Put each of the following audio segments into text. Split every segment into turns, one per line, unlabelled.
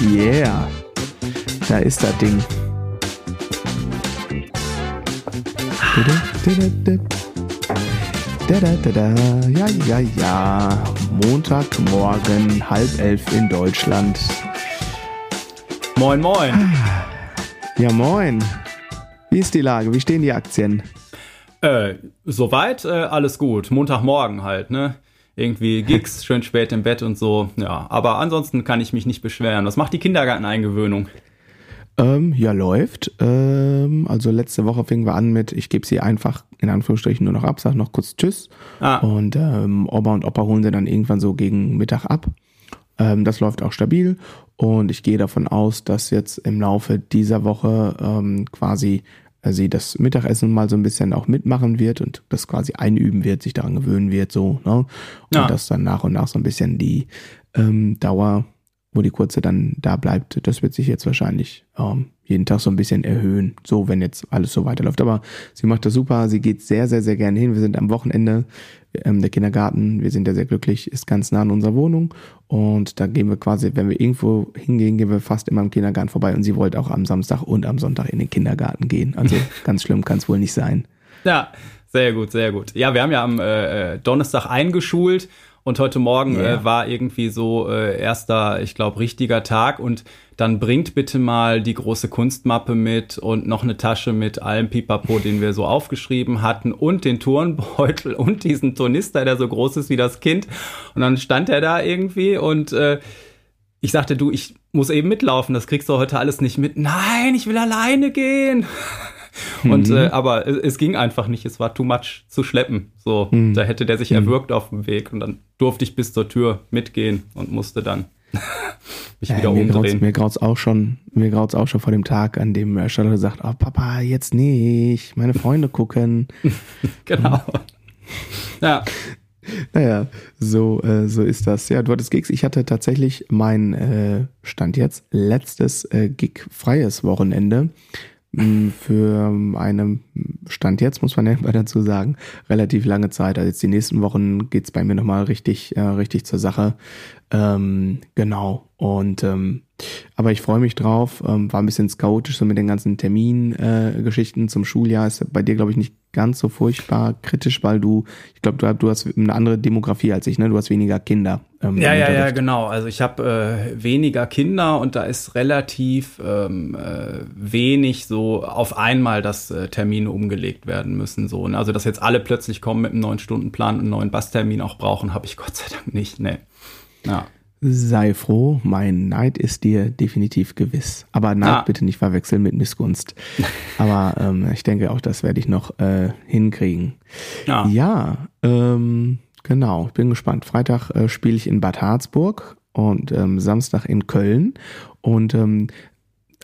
Yeah. Da ist das Ding. Da, da, da, da. Ja, ja, ja. Montagmorgen, halb elf in Deutschland.
Moin, moin.
Ja, moin. Wie ist die Lage? Wie stehen die Aktien?
Äh, soweit äh, alles gut. Montagmorgen halt, ne? Irgendwie Gigs, schön spät im Bett und so. Ja, aber ansonsten kann ich mich nicht beschweren. Was macht die Kindergarteneingewöhnung?
Ähm, ja, läuft. Ähm, also letzte Woche fingen wir an mit, ich gebe sie einfach in Anführungsstrichen nur noch ab, sag noch kurz Tschüss.
Ah.
Und ähm, Opa und Opa holen sie dann irgendwann so gegen Mittag ab. Ähm, das läuft auch stabil und ich gehe davon aus, dass jetzt im Laufe dieser Woche ähm, quasi sie das Mittagessen mal so ein bisschen auch mitmachen wird und das quasi einüben wird, sich daran gewöhnen wird, so, ne? Und
Ja.
dass dann nach und nach so ein bisschen die ähm, Dauer, wo die kurze dann da bleibt, das wird sich jetzt wahrscheinlich ähm, jeden Tag so ein bisschen erhöhen, so wenn jetzt alles so weiterläuft. Aber sie macht das super, sie geht sehr, sehr, sehr gerne hin. Wir sind am Wochenende, ähm, der Kindergarten, wir sind ja sehr glücklich, ist ganz nah an unserer Wohnung und da gehen wir quasi, wenn wir irgendwo hingehen, gehen wir fast immer am Kindergarten vorbei und sie wollte auch am Samstag und am Sonntag in den Kindergarten gehen. Also ganz schlimm kann es wohl nicht sein.
Ja, sehr gut, sehr gut. Ja, wir haben ja am äh, äh, Donnerstag eingeschult und heute Morgen
Ja.
äh, war irgendwie so äh, erster, ich glaube, richtiger Tag und dann bringt bitte mal die große Kunstmappe mit und noch eine Tasche mit allem Pipapo, den wir so aufgeschrieben hatten und den Turnbeutel und diesen Turnister, der so groß ist wie das Kind. Und dann stand er da irgendwie und äh, ich sagte, du, ich muss eben mitlaufen, das kriegst du heute alles nicht mit. Nein, ich will alleine gehen. Und
Mhm.
äh, aber es, es ging einfach nicht, es war too much zu schleppen. So,
Mhm.
da hätte der sich erwürgt auf dem Weg und dann durfte ich bis zur Tür mitgehen und musste dann mich wieder
Ja, mir graut's,
umdrehen.
mir graut's auch schon, mir graut's auch schon vor dem Tag, an dem äh, Charlotte sagt, oh Papa, jetzt nicht, meine Freunde gucken.
Genau. Ja,
Naja, so, äh, so ist das. Ja, du hattest Gigs. Ich hatte tatsächlich mein äh, Stand jetzt letztes äh, Gig-freies Wochenende für eine Stand jetzt, muss man ja mal dazu sagen, relativ lange Zeit. Also jetzt die nächsten Wochen geht's bei mir nochmal richtig, äh, richtig zur Sache. Ähm, genau. Und ähm, aber ich freue mich drauf. Ähm, war ein bisschen chaotisch so mit den ganzen Termingeschichten äh, zum Schuljahr. Ist bei dir, glaube ich, nicht ganz so furchtbar kritisch, weil du, ich glaube, du, du hast eine andere Demografie als ich, ne? Du hast weniger Kinder. Ähm,
ja, ja, ja, genau. Also ich habe äh, weniger Kinder und da ist relativ ähm, äh, wenig so auf einmal, dass äh, Termine umgelegt werden müssen. So. ne? Also dass jetzt alle plötzlich kommen mit einem neuen Stundenplan, einen neuen Basstermin auch brauchen, habe ich Gott sei Dank nicht. Nee. Ja.
Sei froh, mein Neid ist dir definitiv gewiss. Aber Neid
Ah.
bitte nicht verwechseln mit Missgunst. Aber ähm, ich denke auch, das werde ich noch äh, hinkriegen.
Ja.
Ja, ähm, genau. Ich bin gespannt. Freitag äh, spiele ich in Bad Harzburg und ähm, Samstag in Köln. Und ähm,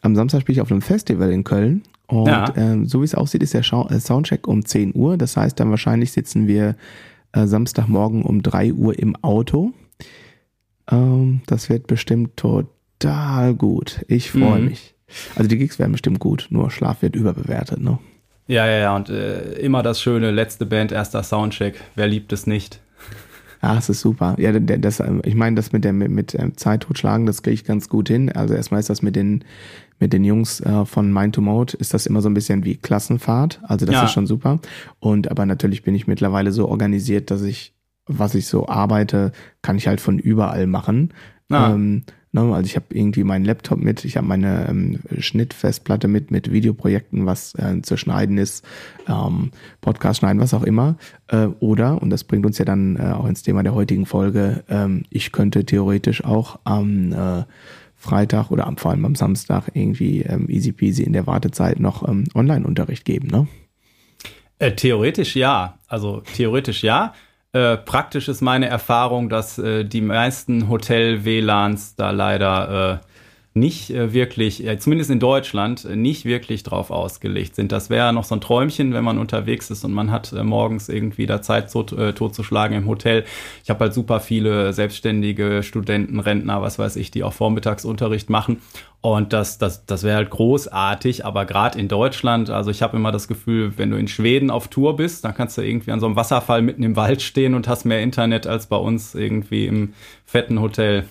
am Samstag spiele ich auf einem Festival in Köln. Und
Ja.
ähm, so wie es aussieht, ist der Schau äh, Soundcheck um 10 Uhr. Das heißt, dann wahrscheinlich sitzen wir äh, Samstagmorgen um 3 Uhr im Auto. Ähm, das wird bestimmt total gut. Ich freue
Mhm.
mich. Also die Gigs werden bestimmt gut, nur Schlaf wird überbewertet, ne?
Ja, ja, ja. Und äh, immer das schöne letzte Band, erster Soundcheck. Wer liebt es nicht?
Ah, es ist super. Ja, das, ähm, ich meine, das mit der mit, mit ähm, Zeit totschlagen, das kriege ich ganz gut hin. Also erstmal ist das mit den mit den Jungs äh, von Mind to Mode ist das immer so ein bisschen wie Klassenfahrt. Also das
Ja.
ist schon super. Und aber natürlich bin ich mittlerweile so organisiert, dass ich was ich so arbeite, kann ich halt von überall machen.
Ah.
Ähm, also ich habe irgendwie meinen Laptop mit, ich habe meine ähm, Schnittfestplatte mit mit Videoprojekten, was äh, zu schneiden ist, ähm, Podcast schneiden, was auch immer. Äh, oder, und das bringt uns ja dann äh, auch ins Thema der heutigen Folge, ähm, ich könnte theoretisch auch am äh, Freitag oder vor allem am Samstag irgendwie ähm, easy peasy in der Wartezeit noch ähm, Online-Unterricht geben, ne?
Äh, theoretisch ja. Also theoretisch ja. Äh, praktisch ist meine Erfahrung, dass äh, die meisten Hotel-WLANs da leider äh, nicht äh, wirklich, äh, zumindest in Deutschland, äh, nicht wirklich drauf ausgelegt sind. Das wäre noch so ein Träumchen, wenn man unterwegs ist und man hat morgens irgendwie da Zeit tot, äh, totzuschlagen im Hotel. Ich habe halt super viele selbstständige Studenten, Rentner, was weiß ich, die auch Vormittagsunterricht machen. Und das, das, das wäre halt großartig, aber gerade in Deutschland, also ich habe immer das Gefühl, wenn du in Schweden auf Tour bist, dann kannst du irgendwie an so einem Wasserfall mitten im Wald stehen und hast mehr Internet als bei uns irgendwie im fetten Hotel.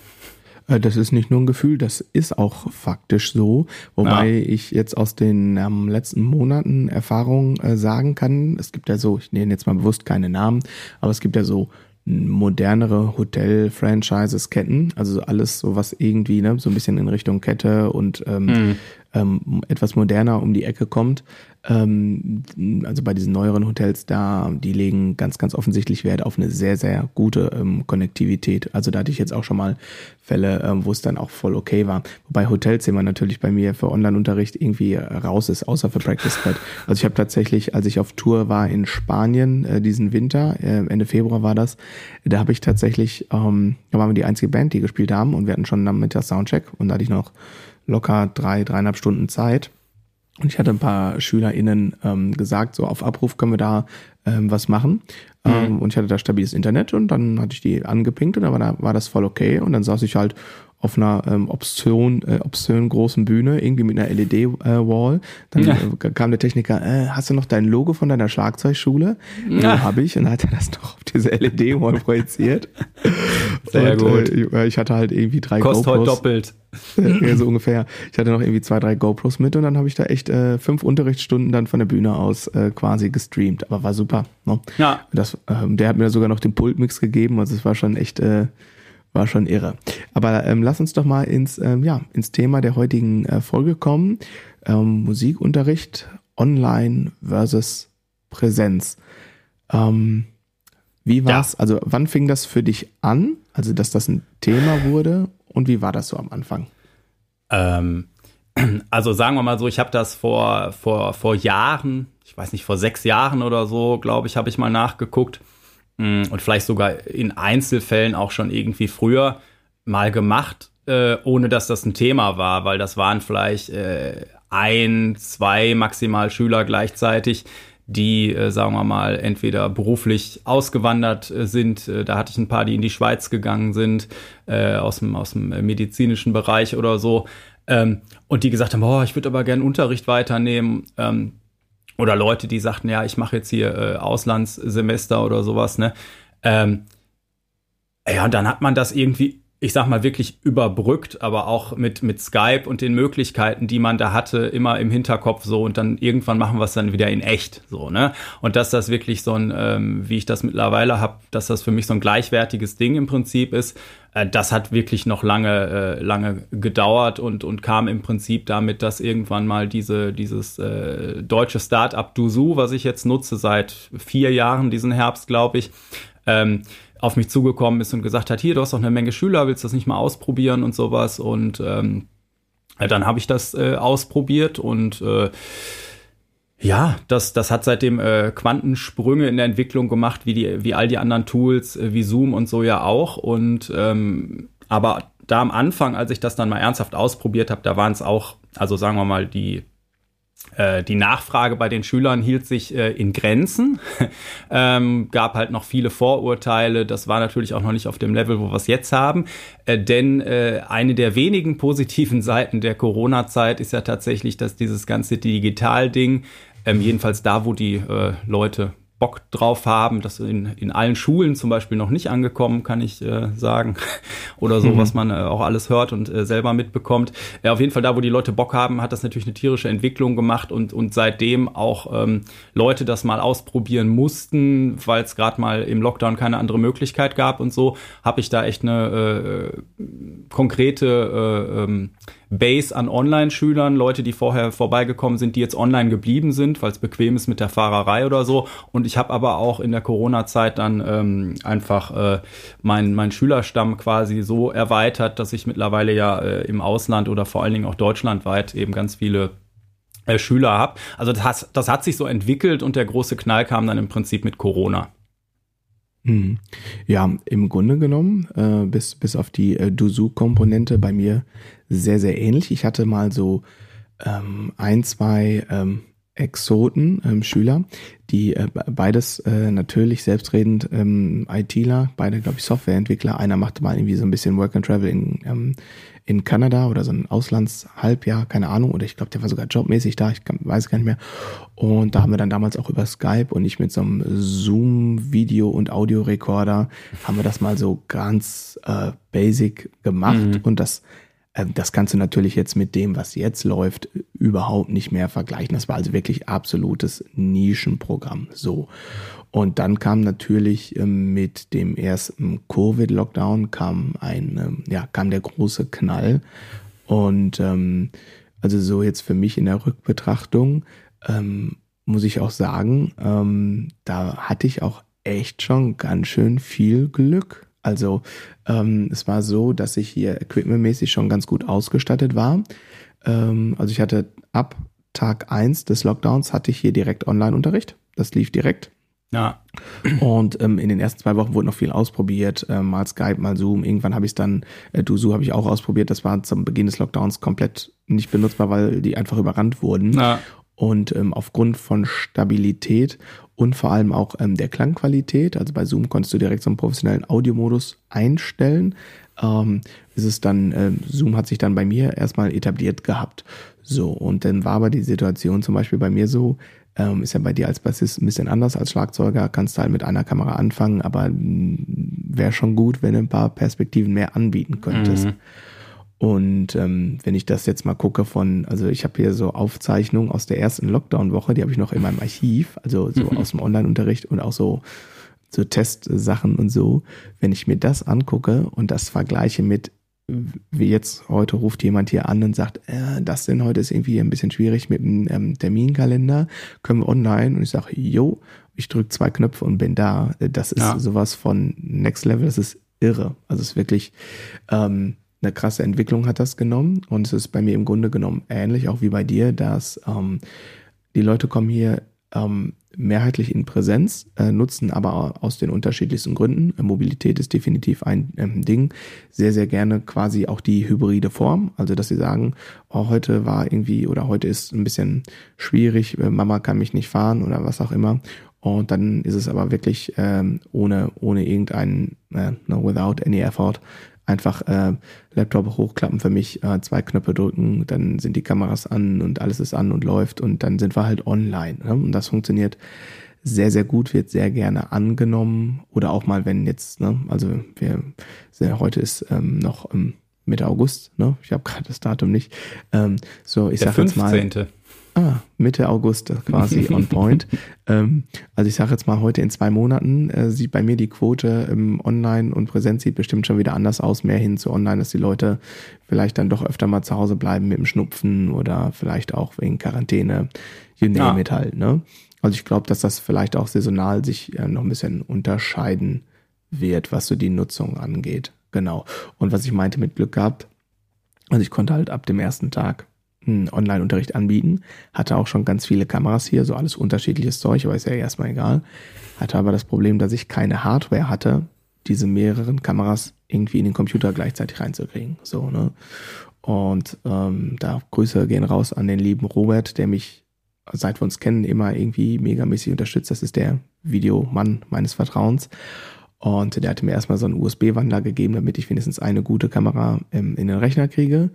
Äh, das ist nicht nur ein Gefühl, das ist auch faktisch so. Wobei ja. ich jetzt aus den ähm, letzten Monaten Erfahrungen äh, sagen kann, es gibt ja so, ich nenne jetzt mal bewusst keine Namen, aber es gibt ja so modernere Hotel-Franchises ketten, also alles so was irgendwie, ne, so ein bisschen in Richtung Kette und ähm, mhm ähm, etwas moderner um die Ecke kommt. Ähm, also bei diesen neueren Hotels da, die legen ganz, ganz offensichtlich Wert auf eine sehr, sehr gute ähm, Konnektivität. Also da hatte ich jetzt auch schon mal Fälle, ähm, wo es dann auch voll okay war. Wobei Hotelzimmer natürlich bei mir für Online-Unterricht irgendwie raus ist, außer für Practice Pad. Also ich habe tatsächlich, als ich auf Tour war in Spanien äh, diesen Winter, äh, Ende Februar war das, da habe ich tatsächlich, ähm, da waren wir die einzige Band, die gespielt haben und wir hatten schon der Soundcheck und da hatte ich noch locker drei, dreieinhalb Stunden Zeit. Und ich hatte ein paar SchülerInnen ähm, gesagt, so auf Abruf können wir da ähm, was machen. Mhm. Ähm, und ich hatte da stabiles Internet und dann hatte ich die angepinkt und dann war, da, war das voll okay. Und dann saß ich halt auf einer ähm, obszön, äh, obszön großen Bühne, irgendwie mit einer LED-Wall. Äh, dann ja. äh, kam der Techniker, äh, hast du noch dein Logo von deiner Schlagzeugschule? Ja, ja habe ich. Und dann hat er das doch auf diese LED-Wall projiziert. Sehr und, gut. Äh, ich hatte halt irgendwie drei
Kostet GoPros. heute doppelt.
ja, so ungefähr. Ich hatte noch irgendwie zwei, drei GoPros mit und dann habe ich da echt äh, fünf Unterrichtsstunden dann von der Bühne aus äh, quasi gestreamt. Aber war super. Ne? Ja. Das, ähm, der hat mir sogar noch den Pultmix gegeben, also es war schon echt äh, war schon irre. Aber ähm, lass uns doch mal ins, ähm, ja, ins Thema der heutigen äh, Folge kommen. Ähm, Musikunterricht online versus Präsenz. Ähm, wie war's? Ja. Also wann fing das für dich an? Also dass das ein Thema wurde und wie war das so am Anfang?
Ähm, also sagen wir mal so, ich habe das vor, vor, vor Jahren, ich weiß nicht, vor sechs Jahren oder so, glaube ich, habe ich mal nachgeguckt und vielleicht sogar in Einzelfällen auch schon irgendwie früher mal gemacht, äh, ohne dass das ein Thema war, weil das waren vielleicht äh, ein, zwei maximal Schüler gleichzeitig, die, äh, sagen wir mal, entweder beruflich ausgewandert äh, sind. Äh, da hatte ich ein paar, die in die Schweiz gegangen sind, äh, aus, dem, aus dem medizinischen Bereich oder so. Ähm, und die gesagt haben, oh, ich würde aber gerne Unterricht weiternehmen. Ähm, oder Leute, die sagten, ja, ich mache jetzt hier äh, Auslandssemester oder sowas, ne? Ähm, ja, und dann hat man das irgendwie ich sag mal, wirklich überbrückt, aber auch mit, mit Skype und den Möglichkeiten, die man da hatte, immer im Hinterkopf so und dann irgendwann machen wir es dann wieder in echt so, ne? Und dass das wirklich so ein, ähm, wie ich das mittlerweile habe, dass das für mich so ein gleichwertiges Ding im Prinzip ist, das hat wirklich noch lange, äh, lange gedauert und, und kam im Prinzip damit, dass irgendwann mal diese, dieses äh, deutsche Start-up Duzu, was ich jetzt nutze seit vier Jahren, diesen Herbst, glaube ich, ähm, auf mich zugekommen ist und gesagt hat, hier, du hast doch eine Menge Schüler, willst du das nicht mal ausprobieren und sowas. Und ähm, dann habe ich das äh, ausprobiert und äh, ja, das, das hat seitdem äh, Quantensprünge in der Entwicklung gemacht, wie, die, wie all die anderen Tools, äh, wie Zoom und so ja auch. Und ähm, aber da am Anfang, als ich das dann mal ernsthaft ausprobiert habe, da waren es auch, also sagen wir mal, die die Nachfrage bei den Schülern hielt sich äh, in Grenzen, ähm, gab halt noch viele Vorurteile. Das war natürlich auch noch nicht auf dem Level, wo wir es jetzt haben. Äh, denn äh, eine der wenigen positiven Seiten der Corona-Zeit ist ja tatsächlich, dass dieses ganze Digital-Ding, ähm, jedenfalls da, wo die äh, Leute Bock drauf haben. Das in, in allen Schulen zum Beispiel noch nicht angekommen, kann ich äh, sagen. Oder so, mhm. was man äh, auch alles hört und äh, selber mitbekommt. Ja, auf jeden Fall da, wo die Leute Bock haben, hat das natürlich eine tierische Entwicklung gemacht und, und seitdem auch ähm, Leute das mal ausprobieren mussten, weil es gerade mal im Lockdown keine andere Möglichkeit gab und so, habe ich da echt eine äh, konkrete äh, ähm, Base an Online-Schülern, Leute, die vorher vorbeigekommen sind, die jetzt online geblieben sind, weil es bequem ist mit der Fahrerei oder so. Und ich habe aber auch in der Corona-Zeit dann ähm, einfach äh, meinen mein Schülerstamm quasi so erweitert, dass ich mittlerweile ja äh, im Ausland oder vor allen Dingen auch deutschlandweit eben ganz viele äh, Schüler habe. Also das, hat, das hat sich so entwickelt und der große Knall kam dann im Prinzip mit Corona.
Hm. Ja, im Grunde genommen, äh, bis, bis auf die äh, Duzu-Komponente bei mir sehr, sehr ähnlich. Ich hatte mal so ähm, ein, zwei ähm, Exoten, ähm, Schüler, die äh, beides äh, natürlich selbstredend ähm, ITler, beide, glaube ich, Softwareentwickler. Einer machte mal irgendwie so ein bisschen Work and Travel in, ähm, in Kanada oder so ein Auslandshalbjahr, keine Ahnung, oder ich glaube, der war sogar jobmäßig da, ich kann, weiß gar nicht mehr. Und da haben wir dann damals auch über Skype und nicht mit so einem Zoom-Video- und Audiorekorder, haben wir das mal so ganz äh, basic gemacht mhm. und das das kannst du natürlich jetzt mit dem, was jetzt läuft, überhaupt nicht mehr vergleichen. Das war also wirklich absolutes Nischenprogramm. So. Und dann kam natürlich ähm, mit dem ersten Covid-Lockdown kam ein, ähm, ja, kam der große Knall. Und ähm, also so jetzt für mich in der Rückbetrachtung ähm, muss ich auch sagen, ähm, da hatte ich auch echt schon ganz schön viel Glück. Also ähm, es war so, dass ich hier equipmentmäßig schon ganz gut ausgestattet war. Ähm, also ich hatte ab Tag eins des Lockdowns hatte ich hier direkt Online-Unterricht. Das lief direkt.
Ja.
Und ähm, in den ersten zwei Wochen wurde noch viel ausprobiert, äh, mal Skype, mal Zoom. Irgendwann habe ich dann, äh, Duzu habe ich auch ausprobiert. Das war zum Beginn des Lockdowns komplett nicht benutzbar, weil die einfach überrannt wurden. Ja. Und ähm, aufgrund von Stabilität und vor allem auch ähm, der Klangqualität. Also bei Zoom konntest du direkt so einen professionellen Audiomodus einstellen. Ähm, ist es dann, äh, Zoom hat sich dann bei mir erstmal etabliert gehabt. So, und dann war aber die Situation zum Beispiel bei mir so, ähm, ist ja bei dir als Bassist ein bisschen anders als Schlagzeuger, kannst du halt mit einer Kamera anfangen, aber mm, wäre schon gut, wenn du ein paar Perspektiven mehr anbieten könntest. Mhm. Und ähm, wenn ich das jetzt mal gucke von, also ich habe hier so Aufzeichnungen aus der ersten Lockdown-Woche, die habe ich noch in meinem Archiv, also so mhm. aus dem Online-Unterricht und auch so, so Testsachen und so. Wenn ich mir das angucke und das vergleiche mit, wie jetzt heute ruft jemand hier an und sagt, äh, das denn heute ist irgendwie ein bisschen schwierig mit dem ähm, Terminkalender, können wir online? Und ich sage, jo, ich drücke zwei Knöpfe und bin da. Das ist ja. sowas von Next Level, das ist irre. Also es ist wirklich, ähm, eine krasse Entwicklung hat das genommen und es ist bei mir im Grunde genommen ähnlich, auch wie bei dir, dass ähm, die Leute kommen hier ähm, mehrheitlich in Präsenz, äh, nutzen aber aus den unterschiedlichsten Gründen. Mobilität ist definitiv ein ähm, Ding. Sehr, sehr gerne quasi auch die hybride Form. Also, dass sie sagen, oh, heute war irgendwie oder heute ist ein bisschen schwierig, äh, Mama kann mich nicht fahren oder was auch immer. Und dann ist es aber wirklich ähm, ohne, ohne irgendeinen, äh, no, without any effort, einfach äh, Laptop hochklappen für mich, äh, zwei Knöpfe drücken, dann sind die Kameras an und alles ist an und läuft und dann sind wir halt online. Ne? Und das funktioniert sehr, sehr gut, wird sehr gerne angenommen. Oder auch mal, wenn jetzt, ne, also wir, sehr, heute ist ähm, noch ähm, Mitte August, ne? Ich habe gerade das Datum nicht. Ähm, so, ich sage jetzt mal. Ah, Mitte August quasi on point. ähm, also ich sage jetzt mal, heute in zwei Monaten äh, sieht bei mir die Quote im Online und Präsenz sieht bestimmt schon wieder anders aus, mehr hin zu Online, dass die Leute vielleicht dann doch öfter mal zu Hause bleiben mit dem Schnupfen oder vielleicht auch wegen Quarantäne, you name ja. it halt. Ne? Also ich glaube, dass das vielleicht auch saisonal sich äh, noch ein bisschen unterscheiden wird, was so die Nutzung angeht. Genau. Und was ich meinte mit Glück gehabt, also ich konnte halt ab dem ersten Tag Online-Unterricht anbieten. Hatte auch schon ganz viele Kameras hier, so alles unterschiedliches Zeug, aber ist ja erstmal egal. Hatte aber das Problem, dass ich keine Hardware hatte, diese mehreren Kameras irgendwie in den Computer gleichzeitig reinzukriegen. So, ne? Und ähm, da Grüße gehen raus an den lieben Robert, der mich, seit wir uns kennen, immer irgendwie megamäßig unterstützt. Das ist der Videomann meines Vertrauens. Und der hatte mir erstmal so einen USB-Wandler gegeben, damit ich wenigstens eine gute Kamera ähm, in den Rechner kriege.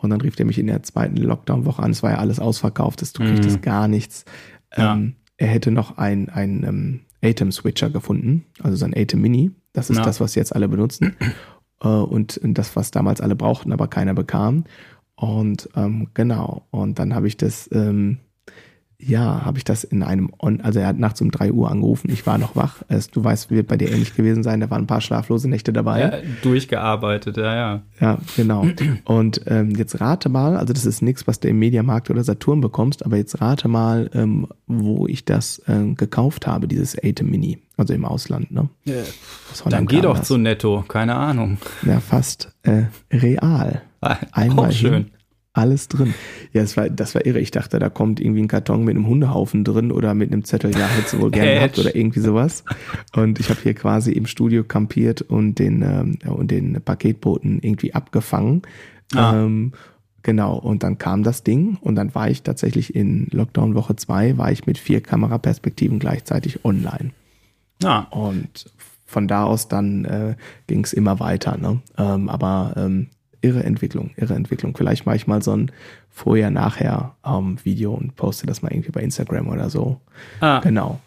Und dann rief der mich in der zweiten Lockdown-Woche an. Es war ja alles ausverkauft, du kriegtest mhm. gar nichts. Ja. Ähm, er hätte noch ein, ein ähm, Atem-Switcher gefunden, also sein Atem Mini. Das ist ja. das, was jetzt alle benutzen. äh, und das, was damals alle brauchten, aber keiner bekam. Und ähm, genau, und dann habe ich das ähm, ja, habe ich das in einem, On also er hat nachts um drei Uhr angerufen, ich war noch wach. Du weißt, wird bei dir ähnlich gewesen sein, da waren ein paar schlaflose Nächte dabei. Ja,
durchgearbeitet, ja, ja.
Ja, genau. Und ähm, jetzt rate mal, also das ist nichts, was du im Mediamarkt oder Saturn bekommst, aber jetzt rate mal, ähm, wo ich das ähm, gekauft habe, dieses Atem Mini, also im Ausland, ne?
Ja. Dann geh doch das. zu Netto, keine Ahnung.
Ja, fast äh, real.
Ah, Einmal auch schön. Hin,
alles drin. Ja, das war, das war irre. Ich dachte, da kommt irgendwie ein Karton mit einem Hundehaufen drin oder mit einem Zettel, ja, hättest du wohl gerne gehabt oder irgendwie sowas. Und ich habe hier quasi im Studio kampiert und den, ähm, und den Paketboten irgendwie abgefangen. Ah. Ähm, genau. Und dann kam das Ding und dann war ich tatsächlich in Lockdown Woche zwei war ich mit vier Kameraperspektiven gleichzeitig online.
Ah.
Und von da aus dann äh, ging es immer weiter. Ne? Ähm, aber ähm, irre Entwicklung, irre Entwicklung. Vielleicht mache ich mal so ein Vorher-Nachher-Video ähm, und poste das mal irgendwie bei Instagram oder so. Ah. Genau.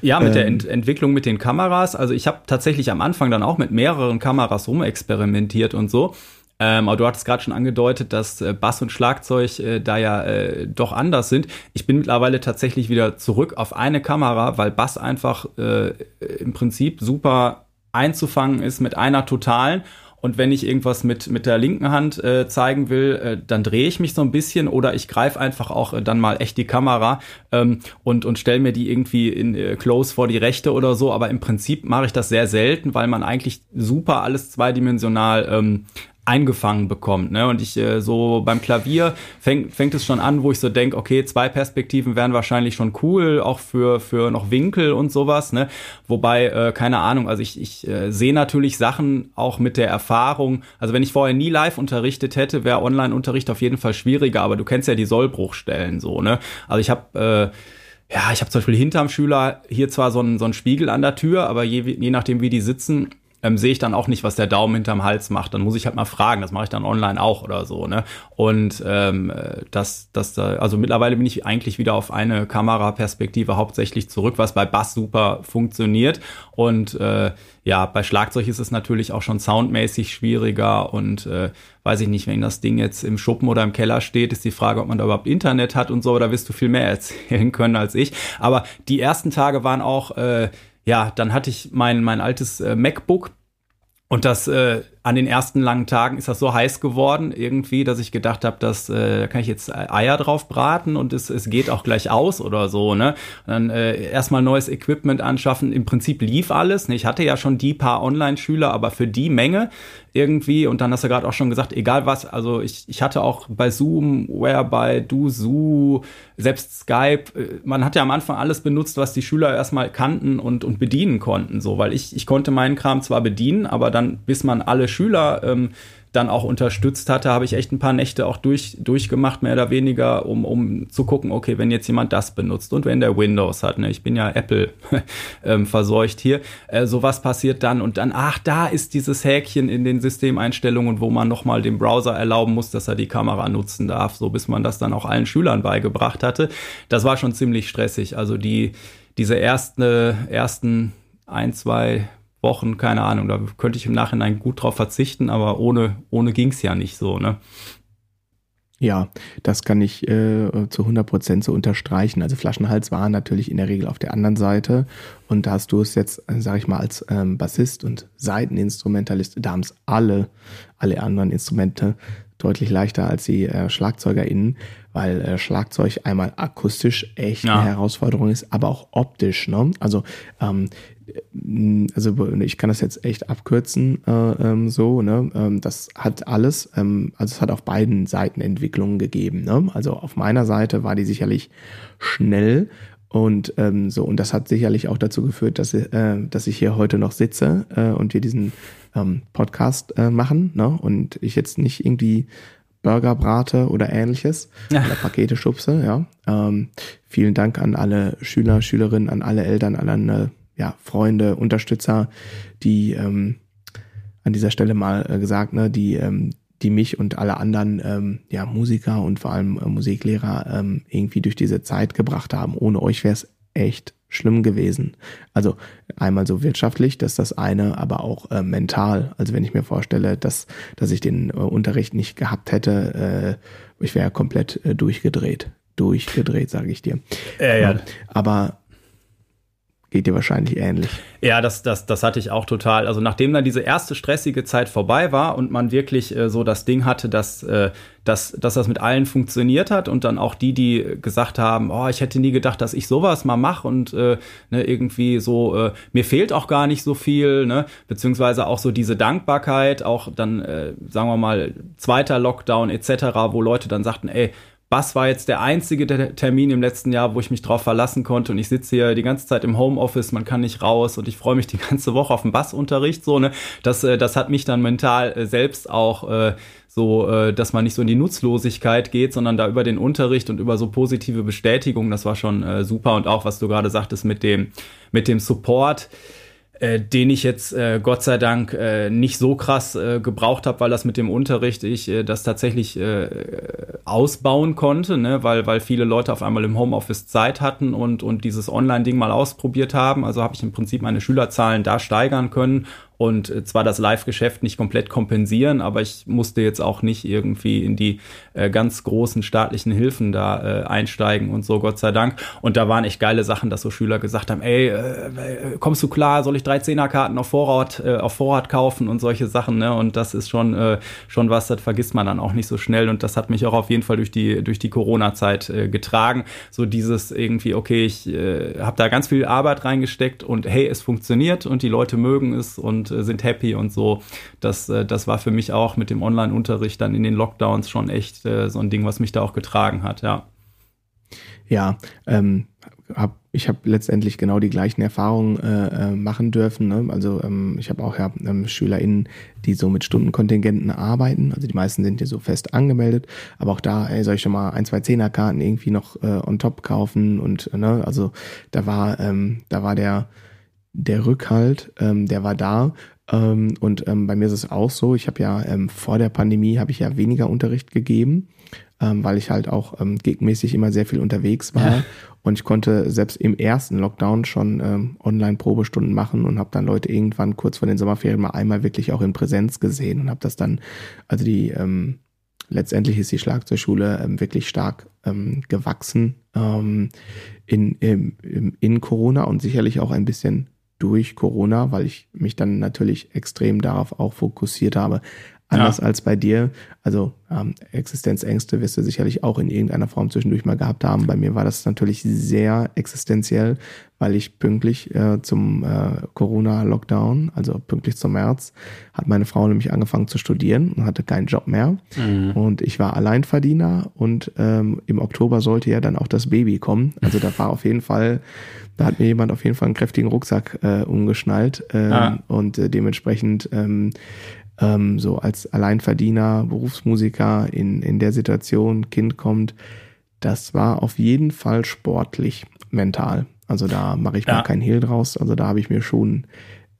Ja, mit ähm, der Ent Entwicklung mit den Kameras. Also ich habe tatsächlich am Anfang dann auch mit mehreren Kameras rumexperimentiert und so. Ähm, aber du hattest gerade schon angedeutet, dass äh, Bass und Schlagzeug äh, da ja äh, doch anders sind. Ich bin mittlerweile tatsächlich wieder zurück auf eine Kamera, weil Bass einfach äh, im Prinzip super einzufangen ist mit einer totalen und wenn ich irgendwas mit, mit der linken Hand äh, zeigen will, äh, dann drehe ich mich so ein bisschen oder ich greife einfach auch äh, dann mal echt die Kamera ähm, und, und stelle mir die irgendwie in äh, close vor die rechte oder so. Aber im Prinzip mache ich das sehr selten, weil man eigentlich super alles zweidimensional ähm, eingefangen bekommt. Ne? Und ich äh, so beim Klavier fängt, fängt es schon an, wo ich so denke, okay, zwei Perspektiven wären wahrscheinlich schon cool, auch für, für noch Winkel und sowas. Ne? Wobei, äh, keine Ahnung, also ich, ich äh, sehe natürlich Sachen auch mit der Erfahrung. Also wenn ich vorher nie live unterrichtet hätte, wäre Online-Unterricht auf jeden Fall schwieriger, aber du kennst ja die Sollbruchstellen so. Ne? Also ich habe äh, ja, ich habe zum Beispiel hinterm Schüler hier zwar so einen, so einen Spiegel an der Tür, aber je, je nachdem, wie die sitzen, ähm, sehe ich dann auch nicht, was der Daumen hinterm Hals macht. Dann muss ich halt mal fragen. Das mache ich dann online auch oder so. Ne? Und ähm, das, das, also mittlerweile bin ich eigentlich wieder auf eine Kameraperspektive hauptsächlich zurück, was bei Bass super funktioniert. Und äh, ja, bei Schlagzeug ist es natürlich auch schon soundmäßig schwieriger und äh, weiß ich nicht, wenn das Ding jetzt im Schuppen oder im Keller steht, ist die Frage, ob man da überhaupt Internet hat und so, da wirst du viel mehr erzählen können als ich. Aber die ersten Tage waren auch äh, ja, dann hatte ich mein, mein altes äh, MacBook und das äh, an den ersten langen Tagen ist das so heiß geworden irgendwie, dass ich gedacht habe, dass äh, kann ich jetzt Eier drauf braten und es, es geht auch gleich aus oder so. Ne? Und dann äh, erstmal neues Equipment anschaffen. Im Prinzip lief alles. Ne? Ich hatte ja schon die paar Online-Schüler, aber für die Menge irgendwie. Und dann hast du gerade auch schon gesagt, egal was. Also ich, ich hatte auch bei Zoom, Whereby, DoZoo, selbst Skype. Äh, man hat ja am Anfang alles benutzt, was die Schüler erstmal kannten und, und bedienen konnten. So, weil ich, ich konnte meinen Kram zwar bedienen, aber dann, bis man alle Schüler ähm, dann auch unterstützt hatte, habe ich echt ein paar Nächte auch durch, durchgemacht, mehr oder weniger, um, um zu gucken, okay, wenn jetzt jemand das benutzt und wenn der Windows hat, ne, ich bin ja Apple ähm, verseucht hier, äh, sowas passiert dann und dann, ach, da ist dieses Häkchen in den Systemeinstellungen, wo man nochmal dem Browser erlauben muss, dass er die Kamera nutzen darf, so bis man das dann auch allen Schülern beigebracht hatte. Das war schon ziemlich stressig. Also die, diese erste, ersten ein, zwei Wochen, keine Ahnung, da könnte ich im Nachhinein gut drauf verzichten, aber ohne, ohne ging es ja nicht so, ne?
Ja, das kann ich äh, zu 100 Prozent so unterstreichen. Also Flaschenhals war natürlich in der Regel auf der anderen Seite und da hast du es jetzt, äh, sag ich mal, als ähm, Bassist und Seiteninstrumentalist, da haben es alle, alle anderen Instrumente deutlich leichter als die äh, SchlagzeugerInnen, weil äh, Schlagzeug einmal akustisch echt ja. eine Herausforderung ist, aber auch optisch. Ne? Also ähm, also ich kann das jetzt echt abkürzen, äh, ähm, so, ne? Ähm, das hat alles, ähm, also es hat auf beiden Seiten Entwicklungen gegeben. Ne? Also auf meiner Seite war die sicherlich schnell und ähm, so, und das hat sicherlich auch dazu geführt, dass, äh, dass ich hier heute noch sitze äh, und wir diesen ähm, Podcast äh, machen, ne? Und ich jetzt nicht irgendwie Burger brate oder ähnliches ja. oder Pakete schubse, ja. Ähm, vielen Dank an alle Schüler, Schülerinnen, an alle Eltern, an alle ja, Freunde, Unterstützer, die ähm, an dieser Stelle mal äh, gesagt, ne, die, ähm, die mich und alle anderen ähm, ja, Musiker und vor allem äh, Musiklehrer ähm, irgendwie durch diese Zeit gebracht haben. Ohne euch wäre es echt schlimm gewesen. Also einmal so wirtschaftlich, dass das eine, aber auch äh, mental. Also wenn ich mir vorstelle, dass, dass ich den äh, Unterricht nicht gehabt hätte, äh, ich wäre komplett äh, durchgedreht. Durchgedreht, sage ich dir.
Äh, ja.
Aber geht dir wahrscheinlich ähnlich.
Ja, das, das, das hatte ich auch total. Also nachdem dann diese erste stressige Zeit vorbei war und man wirklich äh, so das Ding hatte, dass, äh, dass, dass das mit allen funktioniert hat und dann auch die, die gesagt haben, oh, ich hätte nie gedacht, dass ich sowas mal mache und äh, ne, irgendwie so, äh, mir fehlt auch gar nicht so viel, ne? beziehungsweise auch so diese Dankbarkeit, auch dann, äh, sagen wir mal, zweiter Lockdown etc., wo Leute dann sagten, ey, Bass war jetzt der einzige Termin im letzten Jahr, wo ich mich drauf verlassen konnte. Und ich sitze hier die ganze Zeit im Homeoffice, man kann nicht raus und ich freue mich die ganze Woche auf den Bassunterricht, so, ne, das, äh, das hat mich dann mental äh, selbst auch, äh, so, äh, dass man nicht so in die Nutzlosigkeit geht, sondern da über den Unterricht und über so positive Bestätigung, das war schon äh, super. Und auch, was du gerade sagtest mit dem, mit dem Support, äh, den ich jetzt äh, Gott sei Dank äh, nicht so krass äh, gebraucht habe, weil das mit dem Unterricht ich äh, das tatsächlich äh, ausbauen konnte, ne? weil, weil viele Leute auf einmal im Homeoffice Zeit hatten und, und dieses Online-Ding mal ausprobiert haben. Also habe ich im Prinzip meine Schülerzahlen da steigern können und äh, zwar das Live-Geschäft nicht komplett kompensieren, aber ich musste jetzt auch nicht irgendwie in die äh, ganz großen staatlichen Hilfen da äh, einsteigen und so, Gott sei Dank. Und da waren echt geile Sachen, dass so Schüler gesagt haben, ey, äh, äh kommst du klar, soll ich drei Zehnerkarten auf Vorrat, äh, auf Vorrat kaufen und solche Sachen, ne? Und das ist schon, äh, schon was, das vergisst man dann auch nicht so schnell. Und das hat mich auch auf jeden Fall durch die, durch die Corona-Zeit äh, getragen. So dieses irgendwie, okay, ich äh, habe da ganz viel Arbeit reingesteckt und hey, es funktioniert und die Leute mögen es und sind happy und so. Das, äh, das war für mich auch mit dem Online-Unterricht dann in den Lockdowns schon echt äh, so ein Ding, was mich da auch getragen hat, ja.
Ja, ähm, hab, ich habe letztendlich genau die gleichen Erfahrungen äh, äh, machen dürfen. Ne? Also ähm, ich habe auch ja, ähm, SchülerInnen, die so mit Stundenkontingenten arbeiten. Also die meisten sind hier so fest angemeldet. Aber auch da, ey, soll ich schon mal ein, zwei Zehnerkarten irgendwie noch äh, on top kaufen? Und ne, also da war, ähm, da war der der Rückhalt, ähm, der war da. Ähm, und ähm, bei mir ist es auch so, ich habe ja ähm, vor der Pandemie habe ich ja weniger Unterricht gegeben, ähm, weil ich halt auch ähm, gigmäßig immer sehr viel unterwegs war. Ja. Und ich konnte selbst im ersten Lockdown schon ähm, Online-Probestunden machen und habe dann Leute irgendwann kurz vor den Sommerferien mal einmal wirklich auch in Präsenz gesehen und habe das dann, also die, ähm, letztendlich ist die Schlagzeugschule ähm, wirklich stark ähm, gewachsen ähm, in, in, in Corona und sicherlich auch ein bisschen durch Corona, weil ich mich dann natürlich extrem darauf auch fokussiert habe. Anders ja. als bei dir. Also ähm, Existenzängste wirst du sicherlich auch in irgendeiner Form zwischendurch mal gehabt haben. Bei mir war das natürlich sehr existenziell, weil ich pünktlich äh, zum äh, Corona-Lockdown, also pünktlich zum März, hat meine Frau nämlich angefangen zu studieren und hatte keinen Job mehr. Mhm. Und ich war Alleinverdiener und ähm, im Oktober sollte ja dann auch das Baby kommen. Also da war auf jeden Fall da hat mir jemand auf jeden Fall einen kräftigen Rucksack äh, umgeschnallt ähm, ah. und äh, dementsprechend ähm, ähm, so als Alleinverdiener, Berufsmusiker in, in der Situation, Kind kommt, das war auf jeden Fall sportlich, mental. Also da mache ich ja. mal keinen Hehl draus. Also da habe ich mir schon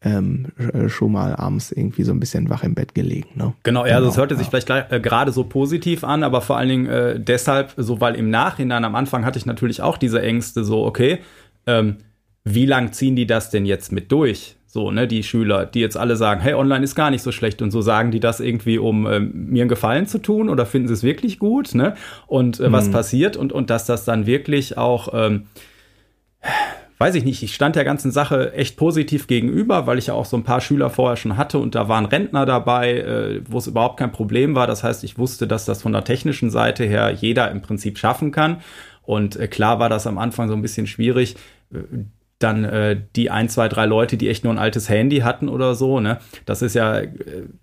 ähm, äh, schon mal abends irgendwie so ein bisschen wach im Bett gelegen. Ne?
Genau, ja, also es genau, hörte sich vielleicht äh, gerade so positiv an, aber vor allen Dingen äh, deshalb, so weil im Nachhinein am Anfang hatte ich natürlich auch diese Ängste, so okay, ähm, wie lang ziehen die das denn jetzt mit durch? So, ne, die Schüler, die jetzt alle sagen, hey, online ist gar nicht so schlecht und so sagen die das irgendwie, um ähm, mir einen Gefallen zu tun oder finden sie es wirklich gut, ne? Und äh, was mhm. passiert und, und dass das dann wirklich auch, ähm, weiß ich nicht, ich stand der ganzen Sache echt positiv gegenüber, weil ich ja auch so ein paar Schüler vorher schon hatte und da waren Rentner dabei, äh, wo es überhaupt kein Problem war. Das heißt, ich wusste, dass das von der technischen Seite her jeder im Prinzip schaffen kann. Und äh, klar war das am Anfang so ein bisschen schwierig, uh, dann äh, die ein, zwei, drei Leute, die echt nur ein altes Handy hatten oder so. Ne? Das ist ja, äh,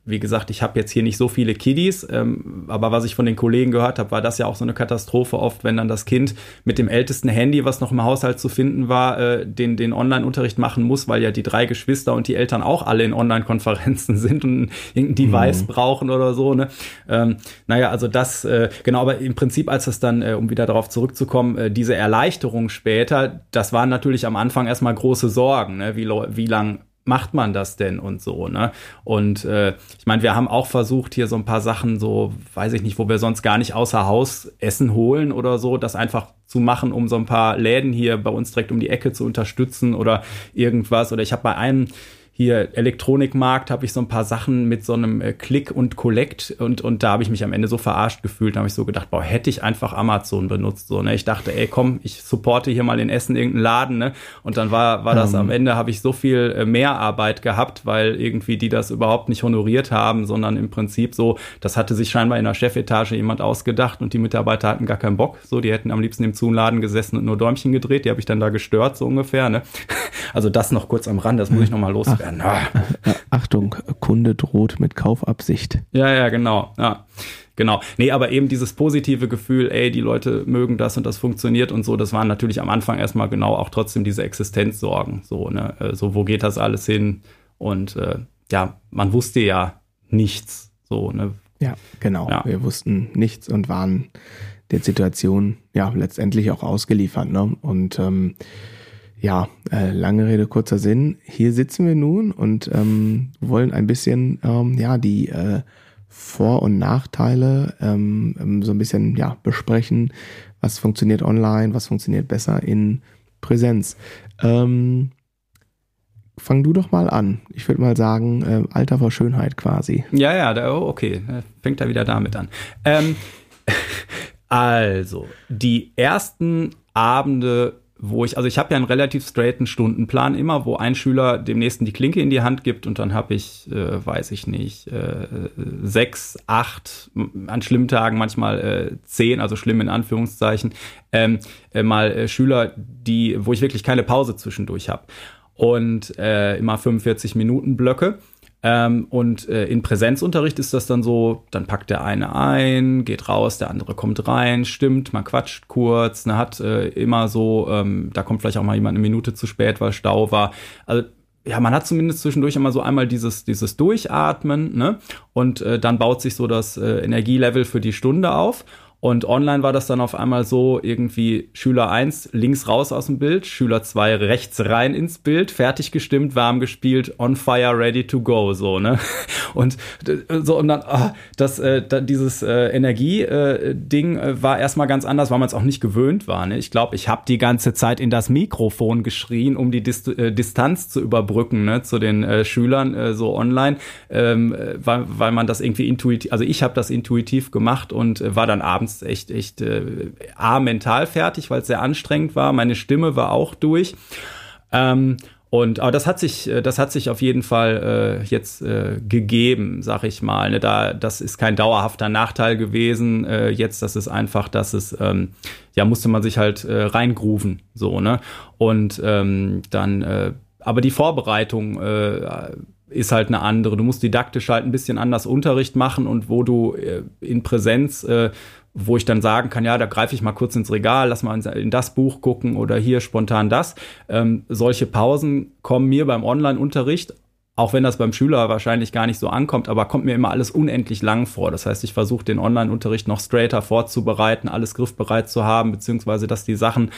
wie gesagt, ich habe jetzt hier nicht so viele Kiddies, ähm, aber was ich von den Kollegen gehört habe, war das ja auch so eine Katastrophe oft, wenn dann das Kind mit dem ältesten Handy, was noch im Haushalt zu finden war, äh, den, den Online-Unterricht machen muss, weil ja die drei Geschwister und die Eltern auch alle in Online-Konferenzen sind und irgendein Device mhm. brauchen oder so. Ne? Ähm, naja, also das, äh, genau, aber im Prinzip, als das dann, äh, um wieder darauf zurückzukommen, äh, diese Erleichterung später, das war natürlich am Anfang erstmal große Sorgen, ne? wie, wie lang macht man das denn und so, ne? Und äh, ich meine, wir haben auch versucht, hier so ein paar Sachen, so, weiß ich nicht, wo wir sonst gar nicht außer Haus Essen holen oder so, das einfach zu machen, um so ein paar Läden hier bei uns direkt um die Ecke zu unterstützen oder irgendwas. Oder ich habe bei einem hier Elektronikmarkt habe ich so ein paar Sachen mit so einem äh, Click und Collect und, und da habe ich mich am Ende so verarscht gefühlt. Da habe ich so gedacht, boah, hätte ich einfach Amazon benutzt. So, ne? Ich dachte, ey, komm, ich supporte hier mal in Essen irgendeinen Laden, ne? Und dann war, war das um. am. Ende, habe ich so viel äh, Mehrarbeit gehabt, weil irgendwie die das überhaupt nicht honoriert haben, sondern im Prinzip so, das hatte sich scheinbar in der Chefetage jemand ausgedacht und die Mitarbeiter hatten gar keinen Bock. So, die hätten am liebsten im Zuhlenladen gesessen und nur Däumchen gedreht. Die habe ich dann da gestört, so ungefähr. Ne? Also das noch kurz am Rand, das muss ich noch mal loswerden.
Ah. Achtung, Kunde droht mit Kaufabsicht.
Ja, ja, genau. Ja. Genau. Nee, aber eben dieses positive Gefühl, ey, die Leute mögen das und das funktioniert und so, das waren natürlich am Anfang erstmal genau auch trotzdem diese Existenzsorgen. So, ne? So, wo geht das alles hin? Und äh, ja, man wusste ja nichts. So, ne?
Ja, genau. Ja. Wir wussten nichts und waren der Situation ja letztendlich auch ausgeliefert. Ne? Und ähm, ja, äh, lange Rede, kurzer Sinn. Hier sitzen wir nun und ähm, wollen ein bisschen ähm, ja die äh, Vor- und Nachteile ähm, ähm, so ein bisschen ja besprechen. Was funktioniert online, was funktioniert besser in Präsenz. Ähm, fang du doch mal an. Ich würde mal sagen, äh, Alter vor Schönheit quasi.
Ja, ja, da, oh, okay, fängt er wieder damit an. Ähm, also, die ersten Abende wo ich, also ich habe ja einen relativ straighten Stundenplan immer, wo ein Schüler dem nächsten die Klinke in die Hand gibt und dann habe ich, äh, weiß ich nicht, äh, sechs, acht, an schlimmen Tagen manchmal äh, zehn, also schlimm in Anführungszeichen, ähm, äh, mal äh, Schüler, die, wo ich wirklich keine Pause zwischendurch habe. Und äh, immer 45 Minuten Blöcke. Ähm, und äh, in Präsenzunterricht ist das dann so, dann packt der eine ein, geht raus, der andere kommt rein, stimmt, man quatscht kurz, ne, hat äh, immer so, ähm, da kommt vielleicht auch mal jemand eine Minute zu spät, weil Stau war. Also ja, man hat zumindest zwischendurch immer so einmal dieses, dieses Durchatmen, ne? Und äh, dann baut sich so das äh, Energielevel für die Stunde auf. Und online war das dann auf einmal so, irgendwie Schüler 1 links raus aus dem Bild, Schüler 2 rechts rein ins Bild, fertig gestimmt, warm gespielt, on fire, ready to go, so, ne? Und so, und dann, ah, das, äh, dieses äh, Energie-Ding äh, äh, war erstmal ganz anders, weil man es auch nicht gewöhnt war, ne? Ich glaube, ich habe die ganze Zeit in das Mikrofon geschrien, um die Dist äh, Distanz zu überbrücken, ne, zu den äh, Schülern, äh, so online, ähm, äh, weil, weil man das irgendwie intuitiv, also ich habe das intuitiv gemacht und äh, war dann abends abends echt, echt äh, A, mental fertig, weil es sehr anstrengend war. Meine Stimme war auch durch. Ähm, und aber das hat sich, äh, das hat sich auf jeden Fall äh, jetzt äh, gegeben, sag ich mal. Ne? Da, das ist kein dauerhafter Nachteil gewesen. Äh, jetzt, das ist einfach, dass es, ähm, ja, musste man sich halt äh, reingrooven, so ne. Und ähm, dann, äh, aber die Vorbereitung äh, ist halt eine andere. Du musst didaktisch halt ein bisschen anders Unterricht machen und wo du äh, in Präsenz äh, wo ich dann sagen kann, ja, da greife ich mal kurz ins Regal, lass mal in das Buch gucken oder hier spontan das. Ähm, solche Pausen kommen mir beim Online-Unterricht, auch wenn das beim Schüler wahrscheinlich gar nicht so ankommt, aber kommt mir immer alles unendlich lang vor. Das heißt, ich versuche den Online-Unterricht noch straighter vorzubereiten, alles griffbereit zu haben, beziehungsweise dass die Sachen